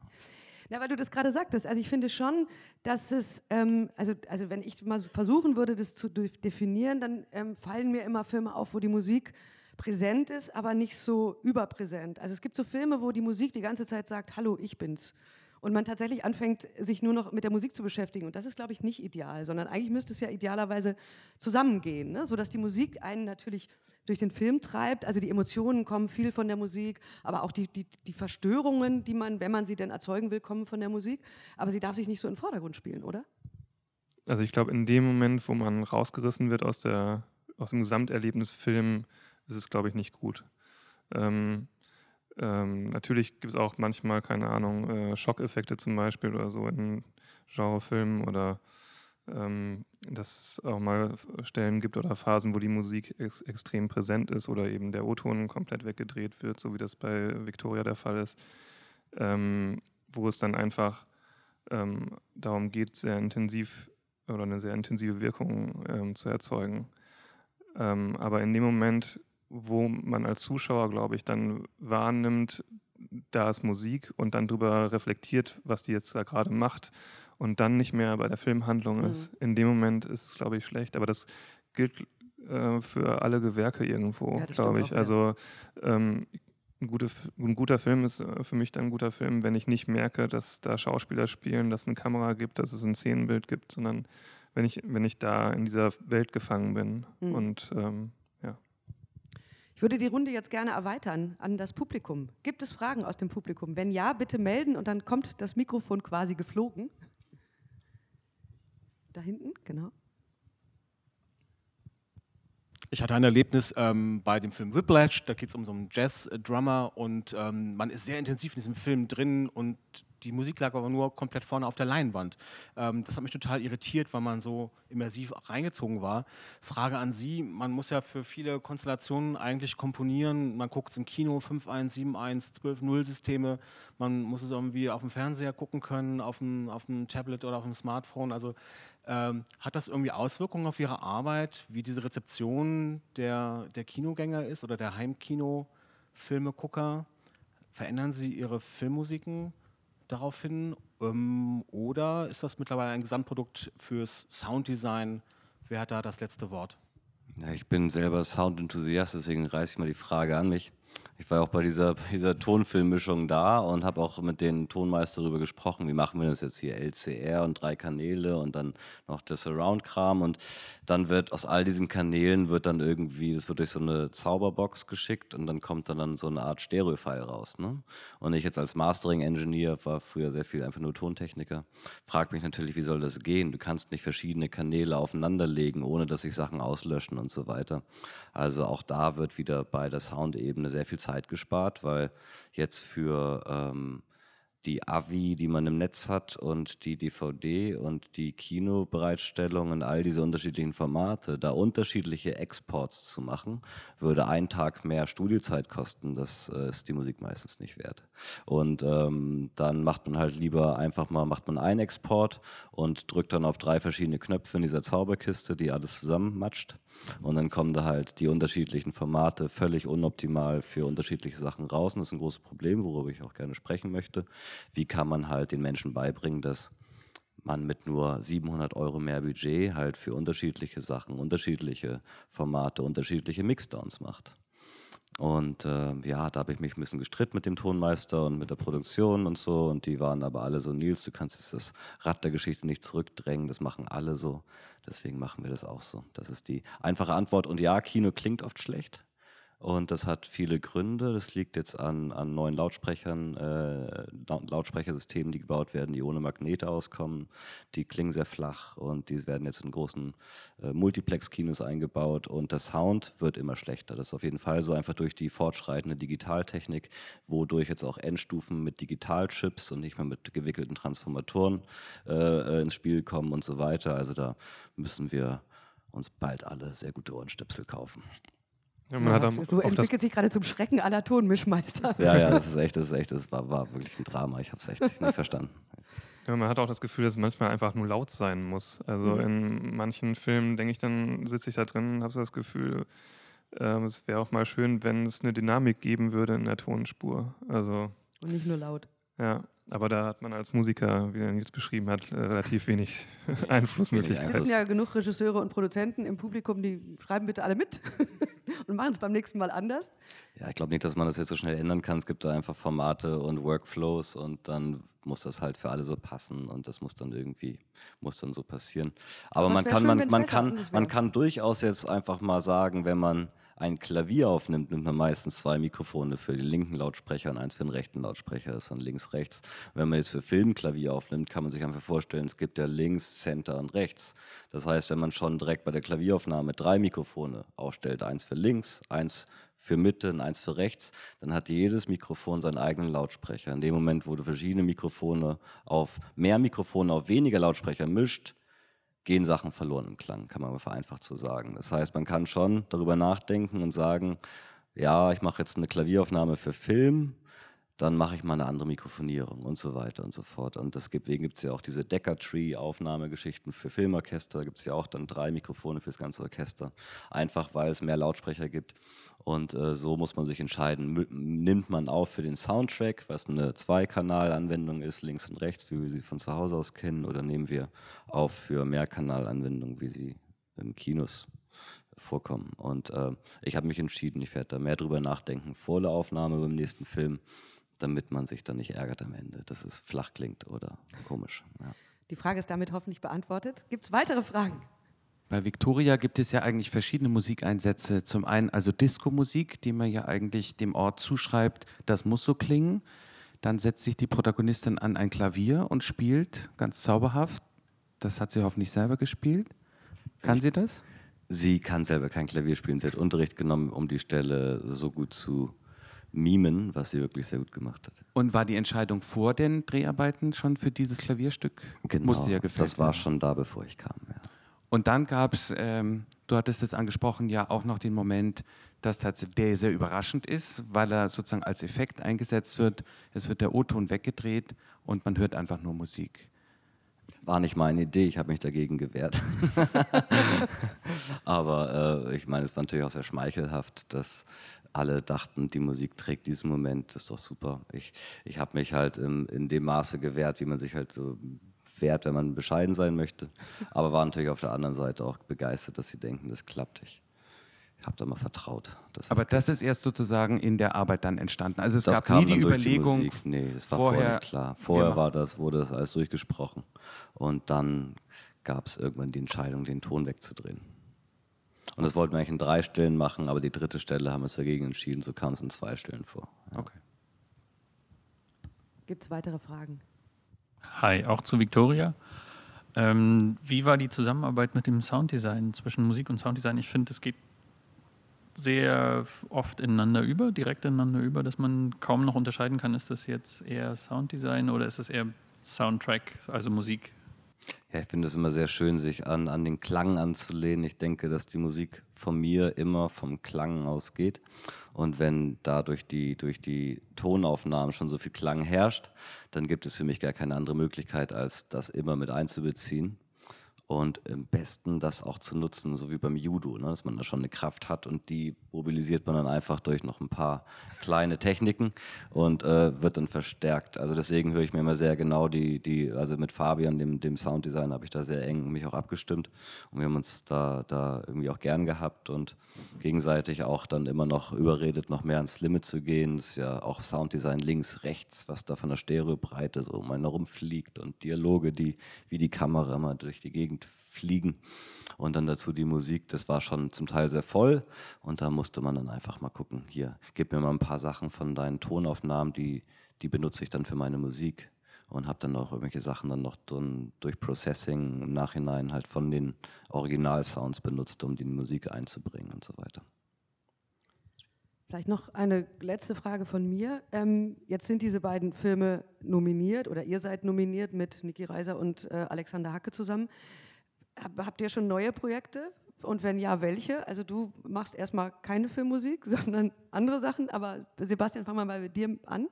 Na, weil du das gerade sagtest. Also ich finde schon, dass es, ähm, also, also wenn ich mal versuchen würde, das zu definieren, dann ähm, fallen mir immer Filme auf, wo die Musik präsent ist, aber nicht so überpräsent. Also es gibt so Filme, wo die Musik die ganze Zeit sagt, hallo, ich bin's. Und man tatsächlich anfängt, sich nur noch mit der Musik zu beschäftigen. Und das ist, glaube ich, nicht ideal, sondern eigentlich müsste es ja idealerweise zusammengehen, ne? sodass die Musik einen natürlich durch den Film treibt. Also die Emotionen kommen viel von der Musik, aber auch die, die, die Verstörungen, die man, wenn man sie denn erzeugen will, kommen von der Musik. Aber sie darf sich nicht so im Vordergrund spielen, oder? Also ich glaube, in dem Moment, wo man rausgerissen wird aus, der, aus dem Gesamterlebnis Film, ist es, glaube ich, nicht gut. Ähm, ähm, natürlich gibt es auch manchmal, keine Ahnung, äh, Schockeffekte zum Beispiel oder so in Genrefilmen oder ähm, dass es auch mal Stellen gibt oder Phasen, wo die Musik ex extrem präsent ist oder eben der O-Ton komplett weggedreht wird, so wie das bei Victoria der Fall ist, ähm, wo es dann einfach ähm, darum geht, sehr intensiv oder eine sehr intensive Wirkung ähm, zu erzeugen. Ähm, aber in dem Moment wo man als Zuschauer, glaube ich, dann wahrnimmt, da ist Musik und dann darüber reflektiert, was die jetzt da gerade macht und dann nicht mehr bei der Filmhandlung mhm. ist. In dem Moment ist es, glaube ich, schlecht. Aber das gilt äh, für alle Gewerke irgendwo, ja, glaube ich. Auch, also ähm, ein, gute, ein, guter Film ist äh, für mich dann ein guter Film, wenn ich nicht merke, dass da Schauspieler spielen, dass es eine Kamera gibt, dass es ein Szenenbild gibt, sondern wenn ich, wenn ich da in dieser Welt gefangen bin. Mhm. Und ähm, ich würde die Runde jetzt gerne erweitern an das Publikum. Gibt es Fragen aus dem Publikum? Wenn ja, bitte melden und dann kommt das Mikrofon quasi geflogen. Da hinten, genau. Ich hatte ein Erlebnis ähm, bei dem Film Whiplash, da geht es um so einen Jazz-Drummer und ähm, man ist sehr intensiv in diesem Film drin und die Musik lag aber nur komplett vorne auf der Leinwand. Ähm, das hat mich total irritiert, weil man so immersiv reingezogen war. Frage an Sie, man muss ja für viele Konstellationen eigentlich komponieren. Man guckt es im Kino, 5.1, 7.1, 12.0 Systeme. Man muss es irgendwie auf dem Fernseher gucken können, auf dem, auf dem Tablet oder auf dem Smartphone. Also ähm, hat das irgendwie Auswirkungen auf Ihre Arbeit, wie diese Rezeption der, der Kinogänger ist oder der Heimkino-Filmegucker? Verändern Sie Ihre Filmmusiken? daraufhin? Ähm, oder ist das mittlerweile ein Gesamtprodukt fürs Sounddesign? Wer hat da das letzte Wort? Ja, ich bin selber Sound-Enthusiast, deswegen reiße ich mal die Frage an mich. Ich war auch bei dieser, dieser Tonfilmmischung da und habe auch mit den Tonmeister darüber gesprochen, wie machen wir das jetzt hier, LCR und drei Kanäle und dann noch der Surround-Kram und dann wird aus all diesen Kanälen wird dann irgendwie, das wird durch so eine Zauberbox geschickt und dann kommt dann, dann so eine Art Stereo-File raus. Ne? Und ich jetzt als Mastering-Engineer, war früher sehr viel einfach nur Tontechniker, frage mich natürlich, wie soll das gehen? Du kannst nicht verschiedene Kanäle aufeinanderlegen, ohne dass sich Sachen auslöschen und so weiter. Also auch da wird wieder bei der Soundebene sehr viel Zeit gespart, weil jetzt für ähm, die AVI, die man im Netz hat und die DVD und die Kinobereitstellung und all diese unterschiedlichen Formate, da unterschiedliche Exports zu machen, würde ein Tag mehr Studiozeit kosten. Das äh, ist die Musik meistens nicht wert. Und ähm, dann macht man halt lieber einfach mal, macht man einen Export und drückt dann auf drei verschiedene Knöpfe in dieser Zauberkiste, die alles zusammenmatscht. Und dann kommen da halt die unterschiedlichen Formate völlig unoptimal für unterschiedliche Sachen raus. Und das ist ein großes Problem, worüber ich auch gerne sprechen möchte. Wie kann man halt den Menschen beibringen, dass man mit nur 700 Euro mehr Budget halt für unterschiedliche Sachen, unterschiedliche Formate, unterschiedliche Mixdowns macht. Und äh, ja, da habe ich mich ein bisschen gestritten mit dem Tonmeister und mit der Produktion und so. Und die waren aber alle so, Nils, du kannst jetzt das Rad der Geschichte nicht zurückdrängen, das machen alle so. Deswegen machen wir das auch so. Das ist die einfache Antwort. Und ja, Kino klingt oft schlecht. Und das hat viele Gründe. Das liegt jetzt an, an neuen Lautsprechern, äh, Lautsprechersystemen, die gebaut werden, die ohne Magnete auskommen. Die klingen sehr flach und die werden jetzt in großen äh, Multiplex-Kinos eingebaut. Und der Sound wird immer schlechter. Das ist auf jeden Fall so einfach durch die fortschreitende Digitaltechnik, wodurch jetzt auch Endstufen mit Digitalchips und nicht mehr mit gewickelten Transformatoren äh, äh ins Spiel kommen und so weiter. Also da müssen wir uns bald alle sehr gute Ohrenstöpsel kaufen. Ja, ja, du entwickelst dich gerade zum Schrecken aller Tonmischmeister. Ja, ja, das ist echt, das ist echt, das war, war wirklich ein Drama. Ich habe es echt nicht verstanden. Ja, man hat auch das Gefühl, dass es manchmal einfach nur laut sein muss. Also mhm. in manchen Filmen denke ich, dann sitze ich da drin und habe so das Gefühl, äh, es wäre auch mal schön, wenn es eine Dynamik geben würde in der Tonspur. Also und nicht nur laut. Ja, aber da hat man als Musiker, wie er Nils beschrieben hat, äh, relativ wenig Einflussmöglichkeiten. Es sitzen ja genug Regisseure und Produzenten im Publikum, die schreiben bitte alle mit und machen es beim nächsten Mal anders. Ja, ich glaube nicht, dass man das jetzt so schnell ändern kann. Es gibt da einfach Formate und Workflows und dann muss das halt für alle so passen und das muss dann irgendwie, muss dann so passieren. Aber, Aber man kann, schön, man, man kann, man kann durchaus jetzt einfach mal sagen, wenn man ein Klavier aufnimmt, nimmt man meistens zwei Mikrofone für den linken Lautsprecher und eins für den rechten Lautsprecher. Das ist dann links, rechts. Wenn man jetzt für Filmklavier aufnimmt, kann man sich einfach vorstellen, es gibt ja links, Center und rechts. Das heißt, wenn man schon direkt bei der Klavieraufnahme drei Mikrofone aufstellt, eins für links, eins für Mitte und eins für rechts, dann hat jedes Mikrofon seinen eigenen Lautsprecher. In dem Moment, wo du verschiedene Mikrofone auf mehr Mikrofone auf weniger Lautsprecher mischt, gehen Sachen verloren im Klang, kann man vereinfacht so sagen. Das heißt, man kann schon darüber nachdenken und sagen, ja, ich mache jetzt eine Klavieraufnahme für Film, dann mache ich mal eine andere Mikrofonierung und so weiter und so fort. Und deswegen gibt es ja auch diese Decker-Tree-Aufnahmegeschichten für Filmorchester, gibt es ja auch dann drei Mikrofone für das ganze Orchester, einfach weil es mehr Lautsprecher gibt. Und äh, so muss man sich entscheiden, nimmt man auf für den Soundtrack, was eine Zweikanal-Anwendung ist, links und rechts, wie wir sie von zu Hause aus kennen, oder nehmen wir auf für Mehrkanal-Anwendungen, wie sie in Kinos vorkommen. Und äh, ich habe mich entschieden, ich werde da mehr drüber nachdenken vor der Aufnahme beim nächsten Film, damit man sich dann nicht ärgert am Ende, dass es flach klingt oder komisch. Ja. Die Frage ist damit hoffentlich beantwortet. Gibt es weitere Fragen? Bei Victoria gibt es ja eigentlich verschiedene Musikeinsätze. Zum einen also Disco-Musik, die man ja eigentlich dem Ort zuschreibt, das muss so klingen. Dann setzt sich die Protagonistin an ein Klavier und spielt ganz zauberhaft. Das hat sie hoffentlich selber gespielt. Kann sie das? Sie kann selber kein Klavier spielen. Sie hat Unterricht genommen, um die Stelle so gut zu mimen, was sie wirklich sehr gut gemacht hat. Und war die Entscheidung vor den Dreharbeiten schon für dieses Klavierstück? Genau, Musste ja das war schon da, bevor ich kam. Ja. Und dann gab es, ähm, du hattest es angesprochen, ja auch noch den Moment, dass tatsächlich der sehr überraschend ist, weil er sozusagen als Effekt eingesetzt wird. Es wird der O-Ton weggedreht und man hört einfach nur Musik. War nicht meine Idee, ich habe mich dagegen gewehrt. Aber äh, ich meine, es war natürlich auch sehr schmeichelhaft, dass alle dachten, die Musik trägt diesen Moment, das ist doch super. Ich, ich habe mich halt in, in dem Maße gewehrt, wie man sich halt so wert, wenn man bescheiden sein möchte. Aber war natürlich auf der anderen Seite auch begeistert, dass sie denken, das klappt. Ich habe da mal vertraut. Aber das ist erst sozusagen in der Arbeit dann entstanden. Also es das gab nie die Überlegung. Die nee, das war vorher, vorher klar. Vorher war das, wurde das alles durchgesprochen. Und dann gab es irgendwann die Entscheidung, den Ton wegzudrehen. Und das wollten wir eigentlich in drei Stellen machen, aber die dritte Stelle haben wir uns dagegen entschieden, so kam es in zwei Stellen vor. Ja. Okay. Gibt es weitere Fragen? Hi, auch zu Victoria. Ähm, wie war die Zusammenarbeit mit dem Sounddesign zwischen Musik und Sounddesign? Ich finde, es geht sehr oft ineinander über, direkt ineinander über, dass man kaum noch unterscheiden kann, ist das jetzt eher Sounddesign oder ist es eher Soundtrack, also Musik? Ja, ich finde es immer sehr schön, sich an, an den Klang anzulehnen. Ich denke, dass die Musik von mir immer vom Klang ausgeht. Und wenn da durch die, durch die Tonaufnahmen schon so viel Klang herrscht, dann gibt es für mich gar keine andere Möglichkeit, als das immer mit einzubeziehen. Und am besten das auch zu nutzen, so wie beim Judo, ne? dass man da schon eine Kraft hat und die mobilisiert man dann einfach durch noch ein paar kleine Techniken und äh, wird dann verstärkt. Also deswegen höre ich mir immer sehr genau die, die also mit Fabian, dem, dem Sounddesign, habe ich da sehr eng mich auch abgestimmt und wir haben uns da, da irgendwie auch gern gehabt und gegenseitig auch dann immer noch überredet, noch mehr ans Limit zu gehen. Das ist ja auch Sounddesign links, rechts, was da von der Stereobreite so um einen herumfliegt und Dialoge, die wie die Kamera immer durch die Gegend fliegen. Und dann dazu die Musik, das war schon zum Teil sehr voll. Und da musste man dann einfach mal gucken, hier, gib mir mal ein paar Sachen von deinen Tonaufnahmen, die, die benutze ich dann für meine Musik. Und habe dann auch irgendwelche Sachen dann noch dann durch Processing im Nachhinein halt von den Originalsounds benutzt, um die Musik einzubringen und so weiter. Vielleicht noch eine letzte Frage von mir. Ähm, jetzt sind diese beiden Filme nominiert oder ihr seid nominiert mit Niki Reiser und äh, Alexander Hacke zusammen. Habt ihr schon neue Projekte? Und wenn ja, welche? Also du machst erstmal keine Filmmusik, sondern andere Sachen, aber Sebastian, fang mal bei dir an.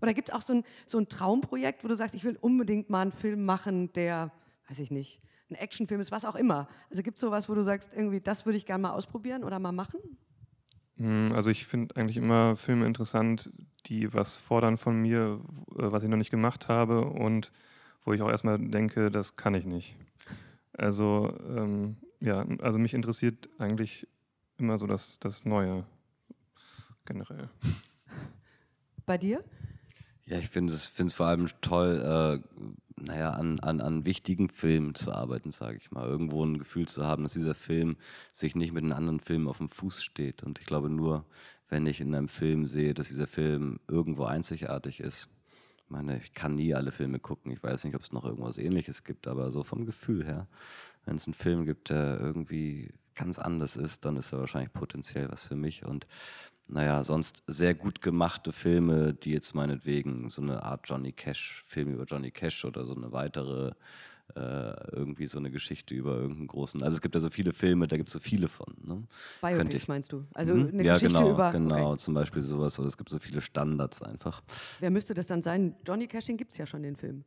Oder gibt es auch so ein, so ein Traumprojekt, wo du sagst, ich will unbedingt mal einen Film machen, der, weiß ich nicht, ein Actionfilm ist, was auch immer. Also gibt es sowas, wo du sagst, irgendwie, das würde ich gerne mal ausprobieren oder mal machen? Hm, also ich finde eigentlich immer Filme interessant, die was fordern von mir, äh, was ich noch nicht gemacht habe und wo ich auch erstmal denke, das kann ich nicht. Also ähm, ja, also mich interessiert eigentlich immer so das, das Neue generell. Bei dir? Ja, ich finde es vor allem toll, äh, naja, an, an, an wichtigen Filmen zu arbeiten, sage ich mal. Irgendwo ein Gefühl zu haben, dass dieser Film sich nicht mit einem anderen Film auf dem Fuß steht. Und ich glaube, nur wenn ich in einem Film sehe, dass dieser Film irgendwo einzigartig ist, ich meine, ich kann nie alle Filme gucken. Ich weiß nicht, ob es noch irgendwas Ähnliches gibt, aber so vom Gefühl her, wenn es einen Film gibt, der irgendwie ganz anders ist, dann ist er wahrscheinlich potenziell was für mich. Und naja, sonst sehr gut gemachte Filme, die jetzt meinetwegen so eine Art Johnny Cash-Film über Johnny Cash oder so eine weitere äh, irgendwie so eine Geschichte über irgendeinen großen. Also es gibt ja so viele Filme, da gibt es so viele von. Ne? Biopic ich, meinst du? Also hm? eine ja, Geschichte genau, über. Genau, okay. zum Beispiel sowas. Oder es gibt so viele Standards einfach. Wer müsste das dann sein? Johnny Cash, den gibt es ja schon, den Film.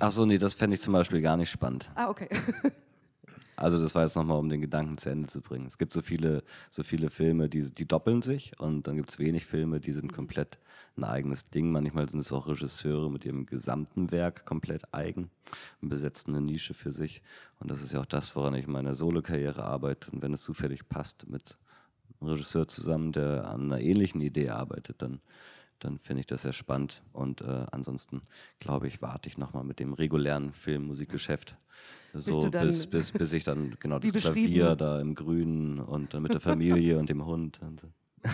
Ach so, nee, das fände ich zum Beispiel gar nicht spannend. Ah, okay. Also das war jetzt nochmal, um den Gedanken zu Ende zu bringen. Es gibt so viele, so viele Filme, die, die doppeln sich und dann gibt es wenig Filme, die sind komplett ein eigenes Ding. Manchmal sind es auch Regisseure mit ihrem gesamten Werk komplett eigen und besetzen eine Nische für sich. Und das ist ja auch das, woran ich in meiner Solo-Karriere arbeite. Und wenn es zufällig passt mit einem Regisseur zusammen, der an einer ähnlichen Idee arbeitet, dann dann finde ich das sehr spannend. Und äh, ansonsten glaube ich, warte ich nochmal mit dem regulären Filmmusikgeschäft. So bis, bis, bis ich dann genau das Klavier da im Grünen und dann mit der Familie und dem Hund. Und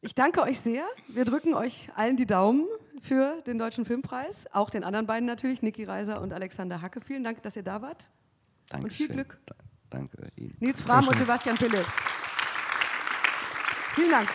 ich danke euch sehr. Wir drücken euch allen die Daumen für den Deutschen Filmpreis. Auch den anderen beiden natürlich, Niki Reiser und Alexander Hacke. Vielen Dank, dass ihr da wart. Dankeschön. Und viel Glück. Da, danke Ihnen. Nils Fram und Sebastian Pille. Vielen Dank.